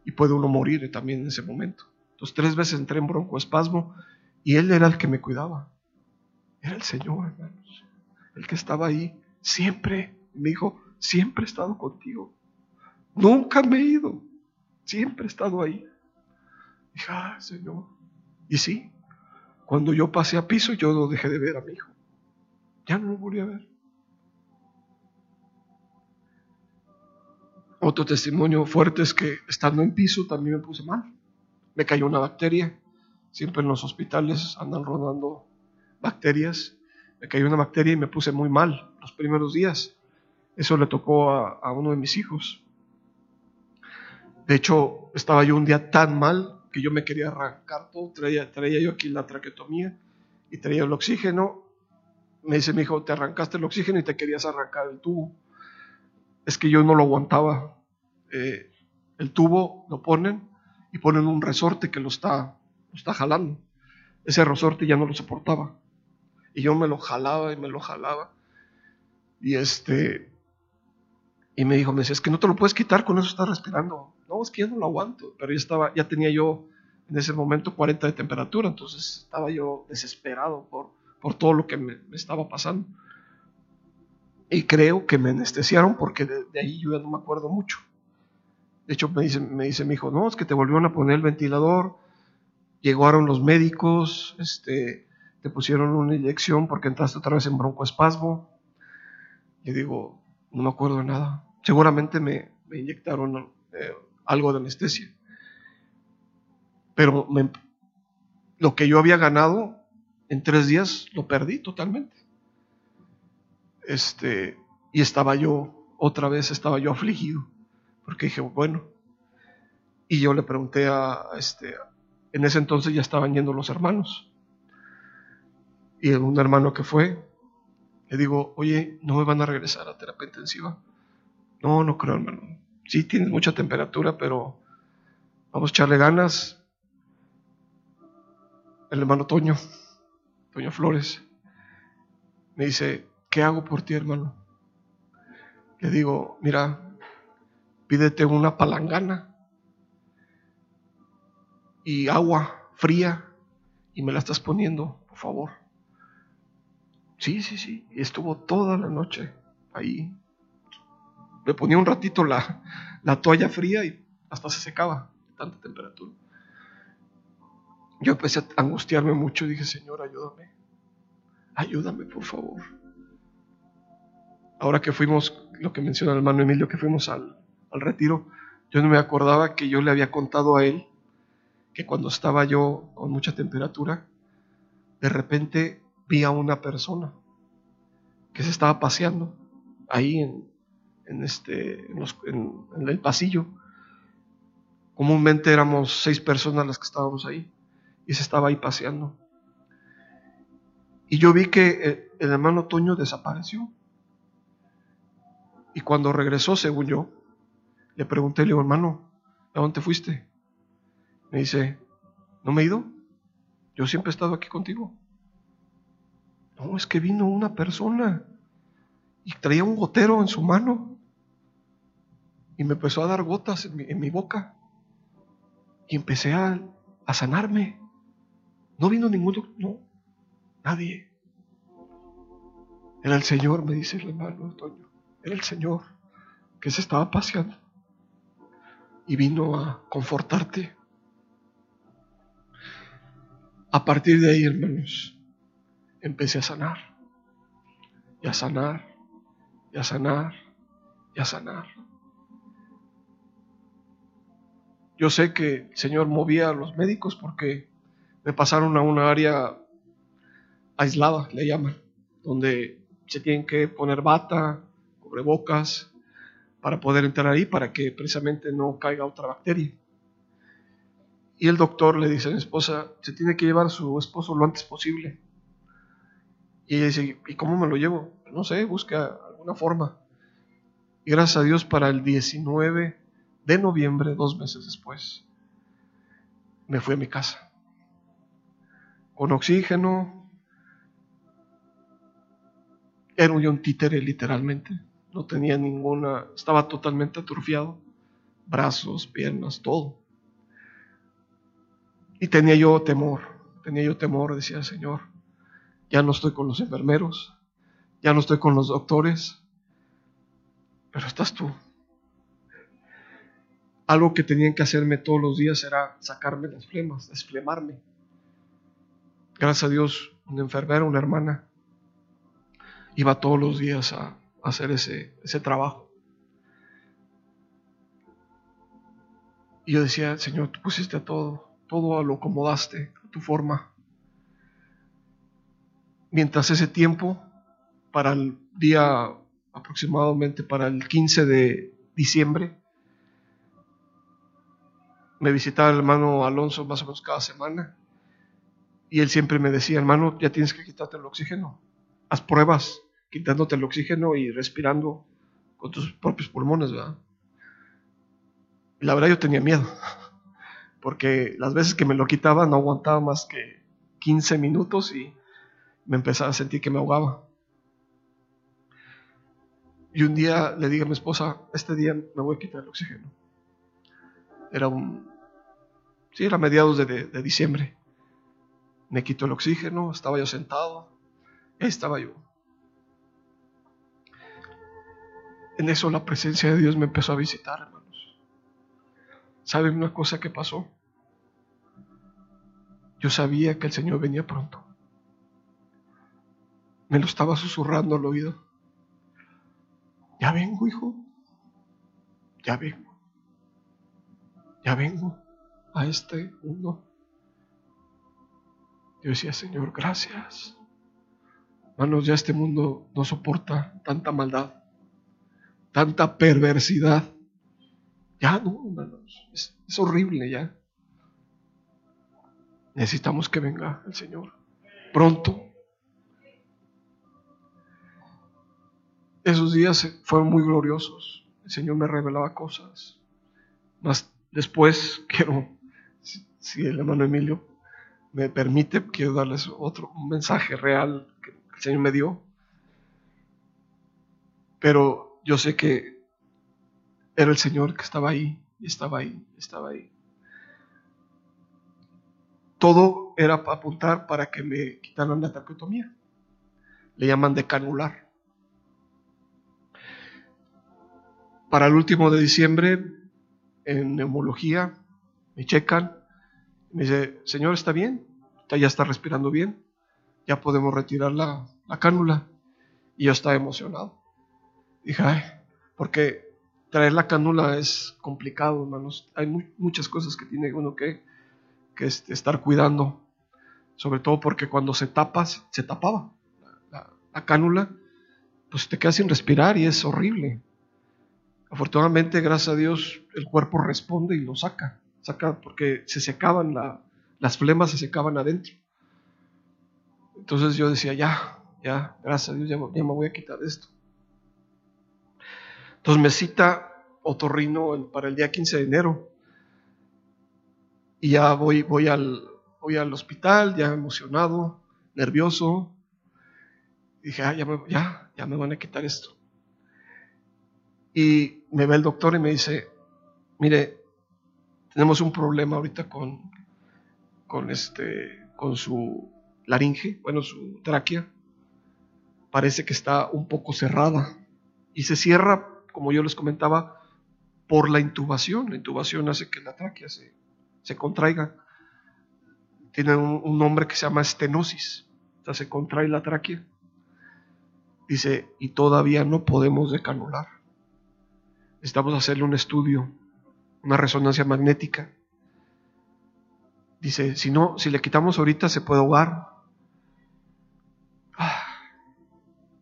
Speaker 3: y puede uno morir también en ese momento. Entonces, tres veces entré en broncoespasmo y él era el que me cuidaba. Era el Señor, hermanos. El que estaba ahí siempre. Me dijo, siempre he estado contigo. Nunca me he ido. Siempre he estado ahí. Dije, ah, Señor. Y sí, cuando yo pasé a piso, yo lo dejé de ver a mi hijo. Ya no lo volví a ver. Otro testimonio fuerte es que estando en piso también me puse mal. Me cayó una bacteria. Siempre en los hospitales andan rodando bacterias. Me cayó una bacteria y me puse muy mal los primeros días. Eso le tocó a, uno de mis hijos. De hecho, estaba yo un día tan mal que yo me quería arrancar todo. Traía, traía yo aquí la traquetomía y traía el oxígeno. Me dice mi hijo, te arrancaste el oxígeno y te querías arrancar el tubo es que yo no lo aguantaba. Eh, el tubo lo ponen y ponen un resorte que lo está, lo está jalando. Ese resorte ya no lo soportaba. Y yo me lo jalaba y me lo jalaba. Y este, Y me dijo, me decía, es que no te lo puedes quitar, con eso estás respirando. No, es que ya no lo aguanto. Pero ya estaba, ya tenía yo en ese momento 40 de temperatura, entonces estaba yo desesperado por, por todo lo que me, estaba pasando. Y creo que me anestesiaron porque de, ahí yo ya no me acuerdo mucho. De hecho, me dice, me dice mi hijo, no, es que te volvieron a poner el ventilador, llegaron los médicos, este, te pusieron una inyección porque entraste otra vez en broncoespasmo. Le digo, no me acuerdo de nada. Seguramente me, inyectaron eh, algo de anestesia. Pero lo que yo había ganado en tres días lo perdí totalmente. Este, y estaba yo, otra vez estaba yo afligido, porque dije, bueno, y yo le pregunté a, este, en ese entonces ya estaban yendo los hermanos. Y un hermano que fue, le digo, oye, ¿no me van a regresar a terapia intensiva? No, no creo, hermano. Sí tienes mucha temperatura, pero vamos a echarle ganas. El hermano Toño, Toño Flores, me dice, ¿qué hago por ti, hermano? Le digo, mira, pídete una palangana y agua fría y me la estás poniendo, por favor. Sí, sí, sí. Estuvo toda la noche ahí. Le ponía un ratito la, la toalla fría y hasta se secaba de tanta temperatura. Yo empecé a angustiarme mucho y dije, Señor, ayúdame. Ayúdame, por favor. Ahora que fuimos, lo que menciona el hermano Emilio, que fuimos al, al retiro, yo no me acordaba que yo le había contado a él que cuando estaba yo con mucha temperatura, de repente vi a una persona que se estaba paseando ahí en, en este, en, el pasillo. Comúnmente éramos seis personas las que estábamos ahí y se estaba ahí paseando. Y yo vi que eh, el hermano Toño desapareció. Y cuando regresó, según yo, le pregunté, le digo, hermano, ¿a dónde fuiste? Me dice, ¿no me he ido? Yo siempre he estado aquí contigo. No, es que vino una persona y traía un gotero en su mano y me empezó a dar gotas en mi, boca y empecé a, a, sanarme. No vino ningún no, nadie. Era el Señor, me dice el hermano Antonio. Era el Señor que se estaba paseando y vino a confortarte. A partir de ahí, hermanos, empecé a sanar, y a sanar, y a sanar, y a sanar. Yo sé que el Señor movía a los médicos porque me pasaron a una área aislada, le llaman, donde se tienen que poner bata, cubrebocas, para poder entrar ahí, para que precisamente no caiga otra bacteria. Y el doctor le dice a mi esposa, se tiene que llevar a su esposo lo antes posible. Y ella dice, ¿y cómo me lo llevo? No sé, busca alguna forma. Y gracias a Dios para el 19 de noviembre, dos meses después, me fui a mi casa. Con oxígeno. Era un títere literalmente. No tenía ninguna, estaba totalmente atrofiado. Brazos, piernas, todo. Y tenía yo temor, tenía yo temor, decía el Señor ya no estoy con los enfermeros, ya no estoy con los doctores, pero estás tú. Algo que tenían que hacerme todos los días era sacarme las flemas, desflemarme. Gracias a Dios, una enfermera, una hermana, iba todos los días a, hacer ese, ese trabajo. Y yo decía, Señor, tú pusiste todo, todo lo acomodaste a tu forma mientras ese tiempo, para el día aproximadamente para el 15 de diciembre, me visitaba el hermano Alonso más o menos cada semana y él siempre me decía, hermano, ya tienes que quitarte el oxígeno, haz pruebas quitándote el oxígeno y respirando con tus propios pulmones, ¿verdad? la verdad yo tenía miedo, porque las veces que me lo quitaba no aguantaba más que 15 minutos y me empezaba a sentir que me ahogaba. Y un día le dije a mi esposa, este día me voy a quitar el oxígeno. Era un, sí, era mediados de, de, diciembre. Me quito el oxígeno, estaba yo sentado, ahí estaba yo. En eso la presencia de Dios me empezó a visitar, hermanos. ¿Saben una cosa que pasó? Yo sabía que el Señor venía pronto. Me lo estaba susurrando al oído. Ya vengo, hijo. Ya vengo. Ya vengo a este mundo. Yo decía, Señor, gracias. Hermanos, ya este mundo no soporta tanta maldad, tanta perversidad. Ya no, hermanos, es, es horrible ya. Necesitamos que venga el Señor pronto. Esos días fueron muy gloriosos. El Señor me revelaba cosas. Más después quiero, si el hermano Emilio me permite, quiero darles otro mensaje real que el Señor me dio. Pero yo sé que era el Señor que estaba ahí, estaba ahí, estaba ahí. Todo era para apuntar para que me quitaran la traqueotomía. Le llaman decanular. Para el último de diciembre, en neumología, me checan, me dice, Señor, ¿está bien? Ya está respirando bien, ya podemos retirar la, cánula. Y yo estaba emocionado. Dije, porque traer la cánula es complicado, hermanos. Hay muchas cosas que tiene uno que, que este, estar cuidando. Sobre todo porque cuando se tapa, se tapaba la, la cánula, pues te quedas sin respirar y es horrible. Afortunadamente, gracias a Dios, el cuerpo responde y lo saca. Saca porque se secaban, las flemas se secaban adentro. Entonces yo decía, ya, ya, gracias a Dios, ya, me voy a quitar esto. Entonces me cita Otorrino para el día 15 de enero. Y ya voy, voy, al, voy al hospital, ya emocionado, nervioso. dije, ah, ya, ya, ya me van a quitar esto. Y me ve el doctor y me dice, mire, tenemos un problema ahorita con, con, este, con su laringe, bueno, su tráquea. Parece que está un poco cerrada y se cierra, como yo les comentaba, por la intubación. La intubación hace que la tráquea se, se contraiga. Tiene un, nombre que se llama estenosis. O sea, se contrae la tráquea. Dice, y todavía no podemos decanular necesitamos hacerle un estudio, una resonancia magnética. Dice, si no, si le quitamos ahorita se puede ahogar. Ah,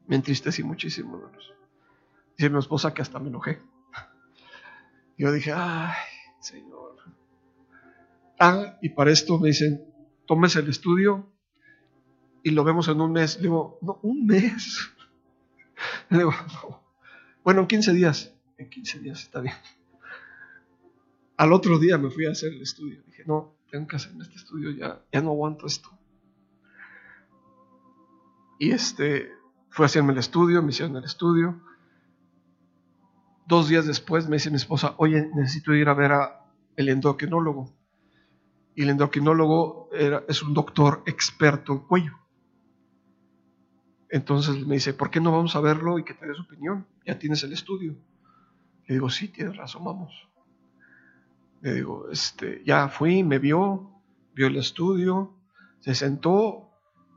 Speaker 3: me entristecí muchísimo, hermanos. Dice mi esposa que hasta me enojé. Yo dije, ay, Señor. Ah, y para esto me dicen, tómese el estudio y lo vemos en un mes. Le digo, no, un mes. Le digo, no. Bueno, en 15 días en 15 días está bien. Al otro día me fui a hacer el estudio. Dije, no, tengo que hacerme este estudio, ya, ya no aguanto esto. Y este, fui a hacerme el estudio, me hicieron el estudio. Dos días después me dice mi esposa, oye, necesito ir a ver a el endocrinólogo. Y el endocrinólogo es un doctor experto en cuello. Entonces me dice, ¿por qué no vamos a verlo y que te su opinión? Ya tienes el estudio. Le digo, sí, tienes razón, vamos. Le digo, este, ya fui, me vio, vio el estudio, se sentó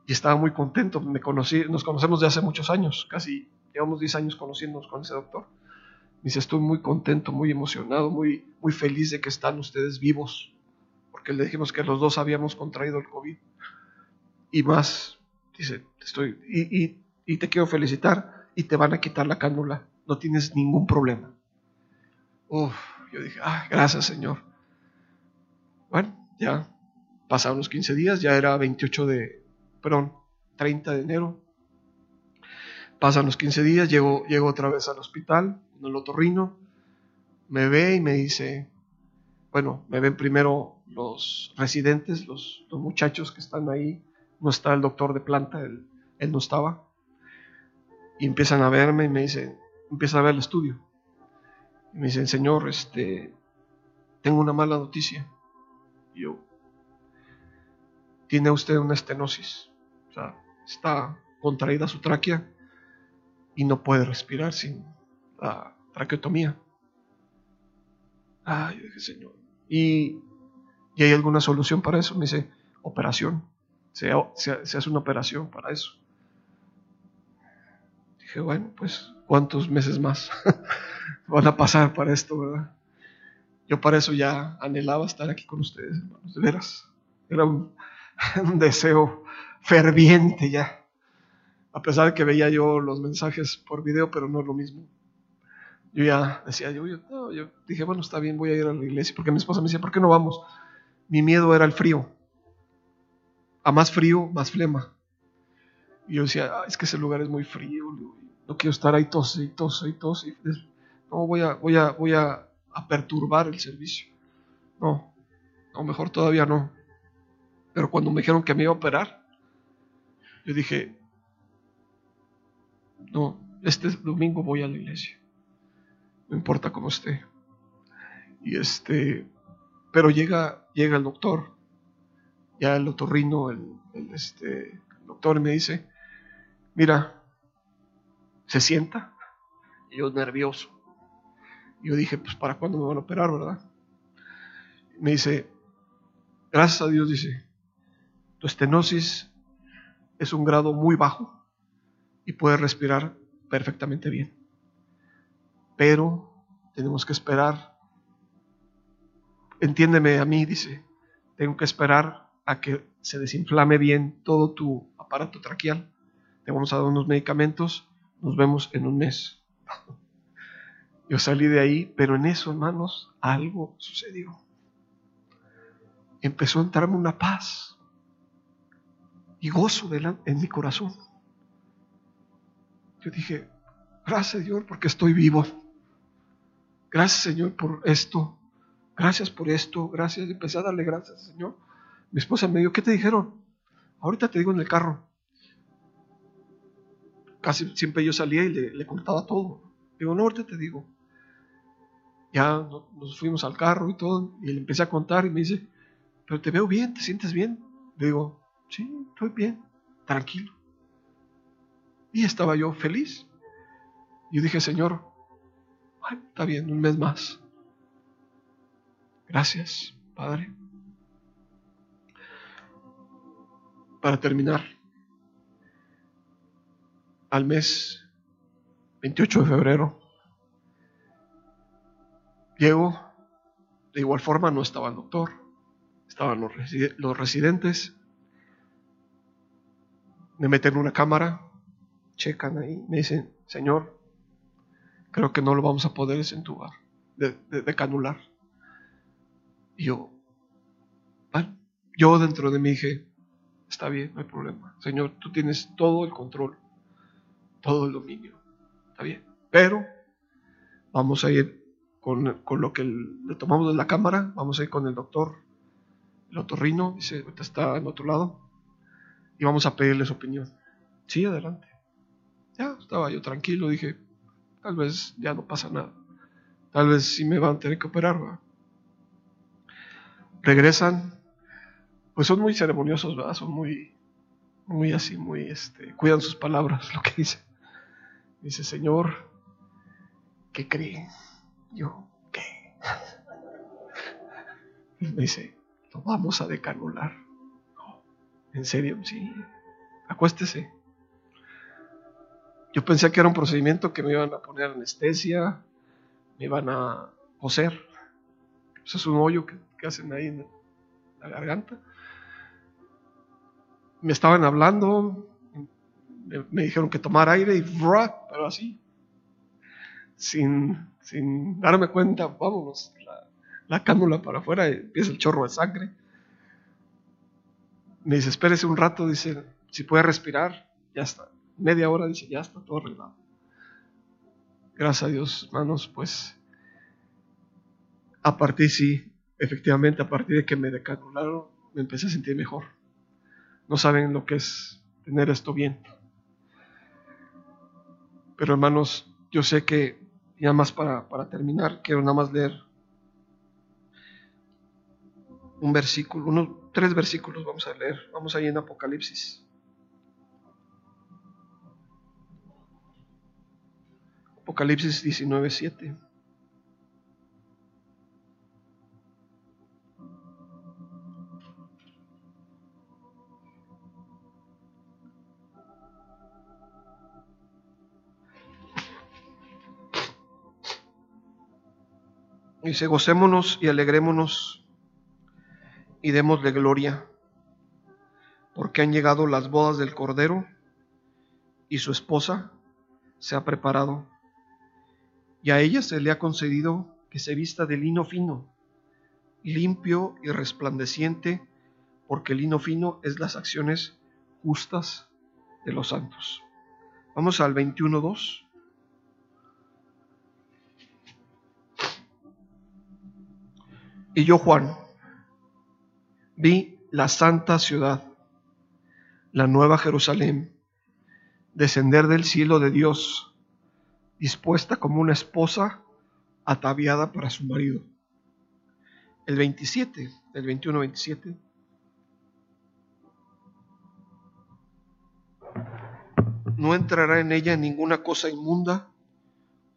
Speaker 3: y estaba muy contento. Me conocí, nos conocemos de hace muchos años, casi llevamos 10 años conociéndonos con ese doctor. Dice, estoy muy contento, muy emocionado, muy, muy feliz de que están ustedes vivos, porque le dijimos que los dos habíamos contraído el COVID. Y más, dice, estoy, y te quiero felicitar y te van a quitar la cánula, no tienes ningún problema. Uf, yo dije, ah, gracias Señor. Bueno, ya pasaron los 15 días, ya era 28 de, perdón, 30 de enero. Pasan los 15 días, llego, llego otra vez al hospital, con el otorrino, me ve y me dice, bueno, me ven primero los residentes, los, muchachos que están ahí, no está el doctor de planta, él, él no estaba, y empiezan a verme y me dicen, empieza a ver el estudio. Y me dicen, Señor, este, tengo una mala noticia. Y yo, tiene usted una estenosis. O sea, está contraída su tráquea y no puede respirar sin la traqueotomía. Ay, dije, Señor. ¿Y, ¿Y, hay alguna solución para eso? Me dice, operación. Se hace una operación para eso. Dije, bueno, pues, ¿cuántos meses más van a pasar para esto, verdad? Yo para eso ya anhelaba estar aquí con ustedes, hermanos, de veras. Era un, un deseo ferviente ya. A pesar de que veía yo los mensajes por video, pero no es lo mismo. Yo ya decía, yo, yo, no, yo dije, bueno, está bien, voy a ir a la iglesia, porque mi esposa me decía, ¿por qué no vamos? Mi miedo era el frío. A más frío, más flema. Y yo decía, ah, es que ese lugar es muy frío, no quiero estar ahí tos y tos y tos. no, voy a, voy a, voy perturbar el servicio. No, no, mejor todavía no. Pero cuando me dijeron que me iba a operar, yo dije, no, este domingo voy a la iglesia. No importa cómo esté. Y este, pero llega, llega el doctor, ya el otorrino, el, el, este, doctor me dice, mira, se sienta. Y yo nervioso. Yo dije, pues para cuándo me van a operar, ¿verdad? Me dice, gracias a Dios, dice, tu estenosis es un grado muy bajo y puedes respirar perfectamente bien. Pero tenemos que esperar. Entiéndeme a mí, dice, tengo que esperar a que se desinflame bien todo tu aparato traqueal. Te vamos a dar unos medicamentos, nos vemos en un mes. Yo salí de ahí, pero en eso, hermanos, algo sucedió. Empezó a entrarme una paz y gozo en mi corazón. Yo dije, gracias Señor porque estoy vivo. Gracias Señor por esto. Gracias por esto. Gracias. Empecé a darle gracias Señor. Mi esposa me dijo, ¿qué te dijeron? Ahorita te digo en el carro. Casi siempre yo salía y le, contaba todo. Digo, no, ahorita te digo. Ya nos fuimos al carro y todo. Y le empecé a contar y me dice, pero te veo bien, te sientes bien. digo, Sí, estoy bien, tranquilo. Y estaba yo feliz. Y dije, Señor, está bien, un mes más. Gracias, Padre. Para terminar, al mes 28 de febrero, llego, de igual forma no estaba el doctor, estaban los, los residentes, me meten en una cámara, checan ahí, me dicen, Señor, creo que no lo vamos a poder desentubar, de. Y yo, bueno, yo dentro de mí dije, está bien, no hay problema. Señor, tú tienes todo el control, todo el dominio, está bien. Pero vamos a ir con, con lo que le tomamos de la cámara, vamos a ir con el doctor, el otorrino, dice, está en otro lado, y vamos a pedirle su opinión. Sí, adelante. Ya estaba yo tranquilo, dije, tal vez ya no pasa nada. Tal vez sí me van a tener que operar. Regresan, pues son muy ceremoniosos, ¿verdad? Son muy, muy así, muy, este, cuidan sus palabras, lo que dice. Dice, Señor, ¿qué cree? Yo, ¿qué? Me dice, lo vamos a decanular. En serio, sí. Acuéstese. Yo pensé que era un procedimiento que me iban a poner anestesia, me iban a coser. Eso es un hoyo que, hacen ahí en la garganta. Me estaban hablando, me, dijeron que tomar aire y pero así, sin, sin darme cuenta, vamos, la, la cánula para afuera empieza el chorro de sangre me dice, espérese un rato, dice, si puede respirar, ya está. Media hora, dice, ya está todo arreglado. Gracias a Dios, hermanos, pues a partir, sí, efectivamente, a partir de que me decanularon, me empecé a sentir mejor. No saben lo que es tener esto bien. Pero hermanos, yo sé que, ya más para, para terminar, quiero nada más leer un versículo, unos tres versículos vamos a leer. Vamos ahí en Apocalipsis. Apocalipsis 19, 7. Dice, gocémonos y alegrémonos y démosle gloria, porque han llegado las bodas del Cordero y su esposa se ha preparado. Y a ella se le ha concedido que se vista de lino fino, limpio y resplandeciente, porque el lino fino es las acciones justas de los santos. Vamos al 21.2. Y yo, Juan, vi la santa ciudad, la nueva Jerusalén, descender del cielo de Dios, dispuesta como una esposa ataviada para su marido. El 27, el 21-27. No entrará en ella ninguna cosa inmunda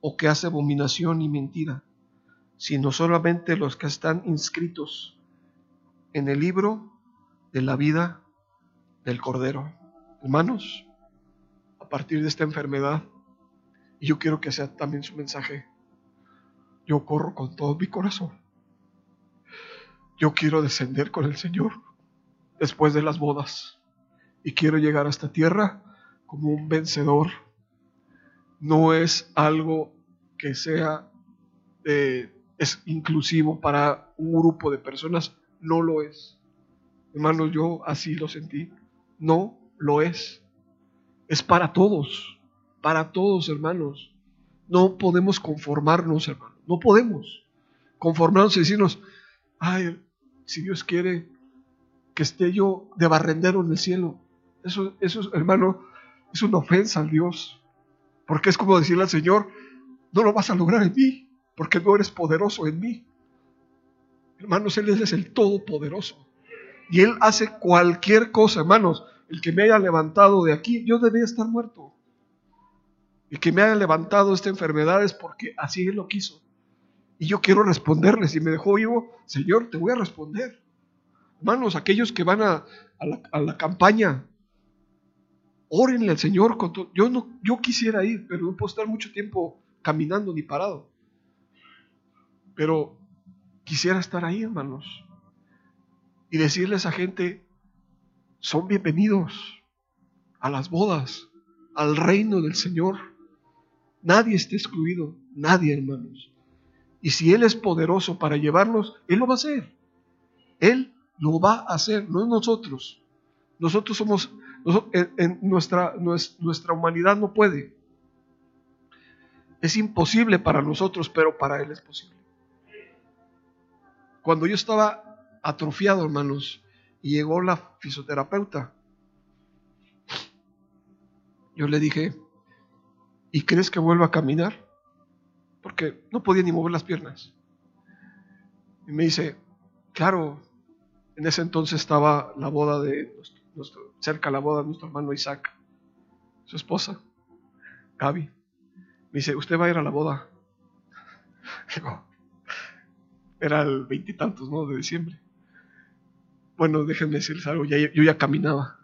Speaker 3: o que hace abominación y mentira, sino solamente los que están inscritos en el libro de la vida del Cordero. Hermanos, a partir de esta enfermedad, y yo quiero que sea también su mensaje, yo corro con todo mi corazón. Yo quiero descender con el Señor después de las bodas y quiero llegar a esta tierra como un vencedor. No es algo que sea eh, es inclusivo para un grupo de personas no lo es. Hermanos, yo así lo sentí. No lo es. Es para todos, para todos, hermanos. No podemos conformarnos, hermanos. No podemos conformarnos y decirnos, ay, si Dios quiere que esté yo de barrendero en el cielo. Eso, eso, hermano, es una ofensa al Dios. Porque es como decirle al Señor, no lo vas a lograr en mí, porque no eres poderoso en mí. Hermanos, Él es el Todopoderoso. Y Él hace cualquier cosa, hermanos. El que me haya levantado de aquí, yo debía estar muerto. El que me haya levantado esta enfermedad es porque así Él lo quiso. Y yo quiero responderle. Si me dejó vivo, Señor, te voy a responder. Hermanos, aquellos que van a, la, campaña, órenle al Señor. Con yo, no, yo quisiera ir, pero no puedo estar mucho tiempo caminando ni parado. Pero Quisiera estar ahí, hermanos, y decirles a gente, son bienvenidos a las bodas, al reino del Señor. Nadie está excluido, nadie, hermanos. Y si Él es poderoso para llevarnos, Él lo va a hacer. Él lo va a hacer, no nosotros. Nosotros somos, en, nuestra, nuestra humanidad no puede. Es imposible para nosotros, pero para Él es posible. Cuando yo estaba atrofiado, hermanos, y llegó la fisioterapeuta, yo le dije, ¿y crees que vuelva a caminar? Porque no podía ni mover las piernas. Y me dice, claro, en ese entonces estaba la boda de cerca la boda de nuestro hermano Isaac, su esposa, Gaby. Me dice, ¿usted va a ir a la boda? Era el veintitantos, ¿no? De diciembre. Bueno, déjenme decirles algo, yo ya caminaba,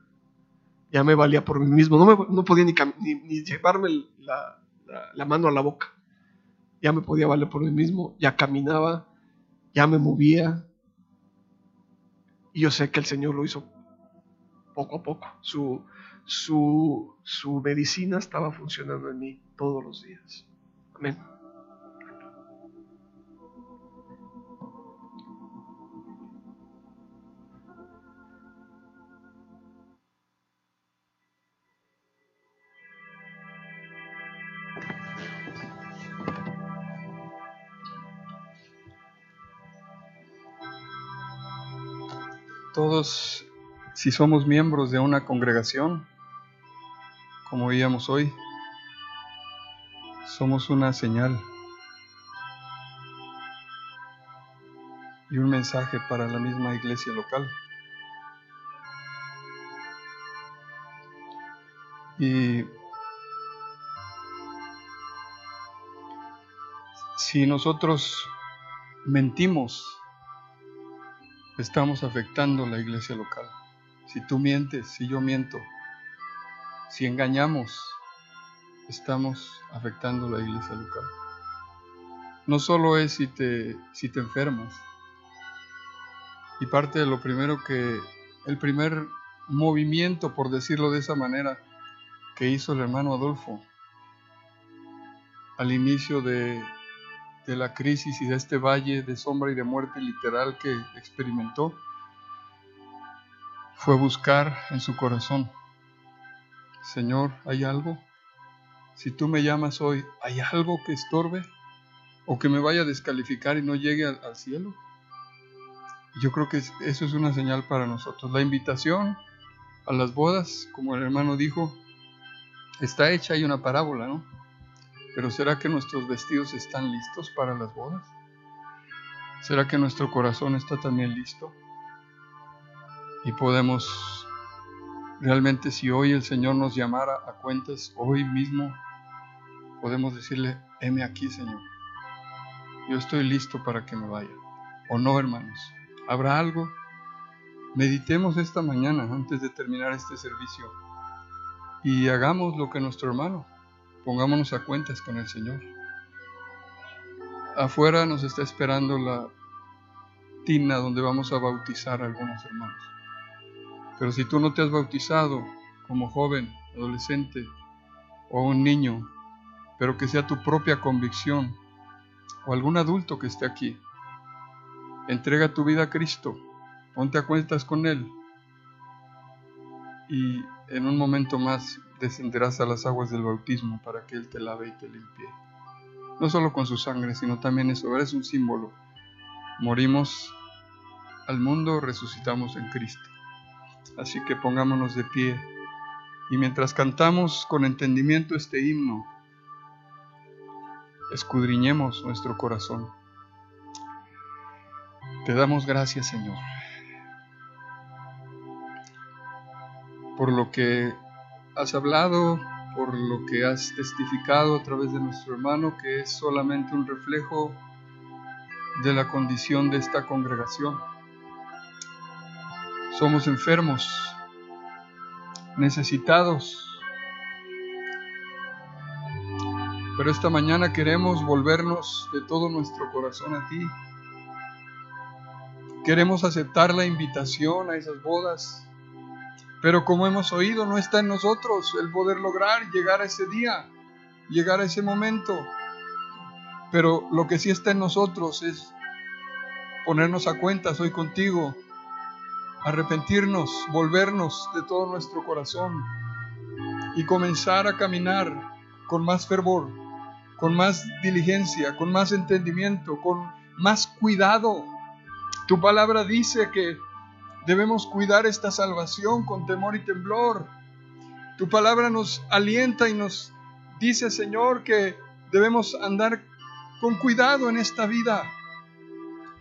Speaker 3: ya me valía por mí mismo, no, no podía ni, ni, llevarme la, la, mano a la boca, ya me podía valer por mí mismo, ya caminaba, ya me movía, y yo sé que el Señor lo hizo poco a poco, su, su, su medicina estaba funcionando en mí todos los días. Amén.
Speaker 2: Si somos miembros de una congregación, como veíamos hoy, somos una señal y un mensaje para la misma iglesia local. Y si nosotros mentimos, estamos afectando la iglesia local. Si tú mientes, si yo miento, si engañamos, estamos afectando la iglesia local. No solo es si te, si te enfermas. Y parte de lo primero que, el primer movimiento, por decirlo de esa manera, que hizo el hermano Adolfo al inicio de, de la crisis y de este valle de sombra y de muerte literal que experimentó, fue buscar en su corazón, Señor, ¿hay algo? Si tú me llamas hoy, ¿hay algo que estorbe? ¿O que me vaya a descalificar y no llegue al, cielo? Yo creo que eso es una señal para nosotros. La invitación a las bodas, como el hermano dijo, está hecha, hay una parábola, ¿no? Pero ¿será que nuestros vestidos están listos para las bodas? ¿Será que nuestro corazón está también listo? Y podemos, realmente si hoy el Señor nos llamara a cuentas, hoy mismo podemos decirle, heme aquí Señor, yo estoy listo para que me vaya. ¿O no, hermanos? ¿Habrá algo? Meditemos esta mañana antes de terminar este servicio y hagamos lo que nuestro hermano, pongámonos a cuentas con el Señor. Afuera nos está esperando la tina donde vamos a bautizar a algunos hermanos. Pero si tú no te has bautizado como joven, adolescente o un niño, pero que sea tu propia convicción, o algún adulto que esté aquí, entrega tu vida a Cristo, ponte a cuentas con Él y en un momento más descenderás a las aguas del bautismo para que Él te lave y te limpie. No solo con su sangre, sino también eso, es un símbolo. Morimos al mundo, resucitamos en Cristo. Así que pongámonos de pie y mientras cantamos con entendimiento este himno, escudriñemos nuestro corazón. Te damos gracias, Señor, por lo que has hablado, por lo que has testificado a través de nuestro hermano, que es solamente un reflejo de la condición de esta congregación. Somos enfermos, necesitados, pero esta mañana queremos volvernos de todo nuestro corazón a ti. Queremos aceptar la invitación a esas bodas pero como hemos oído, no está en nosotros el poder lograr llegar a ese día, llegar a ese momento. Pero lo que sí está en nosotros es ponernos a cuentas hoy contigo, arrepentirnos, volvernos de todo nuestro corazón y comenzar a caminar con más fervor, con más diligencia, con más entendimiento, con más cuidado. Tu palabra dice que Debemos cuidar esta salvación con temor y temblor. Tu palabra nos alienta y nos dice, Señor, que debemos andar con cuidado en esta vida.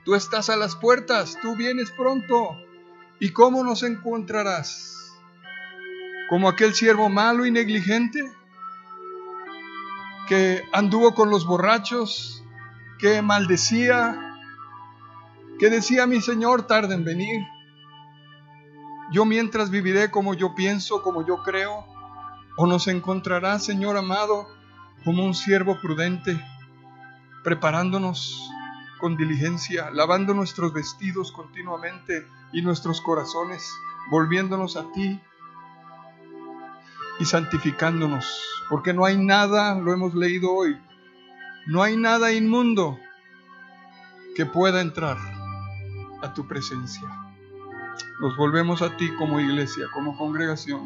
Speaker 2: Tú estás a las puertas, tú vienes pronto. ¿Y cómo nos encontrarás? ¿Como aquel siervo malo y negligente que anduvo con los borrachos, que maldecía, que decía, mi Señor, tarde en venir? Yo mientras viviré como yo pienso, como yo creo, o nos encontrará, Señor amado, como un siervo prudente, preparándonos con diligencia, lavando nuestros vestidos continuamente y nuestros corazones, volviéndonos a ti y santificándonos, porque no hay nada, lo hemos leído hoy, no hay nada inmundo que pueda entrar a tu presencia. Nos volvemos a ti como iglesia, como congregación.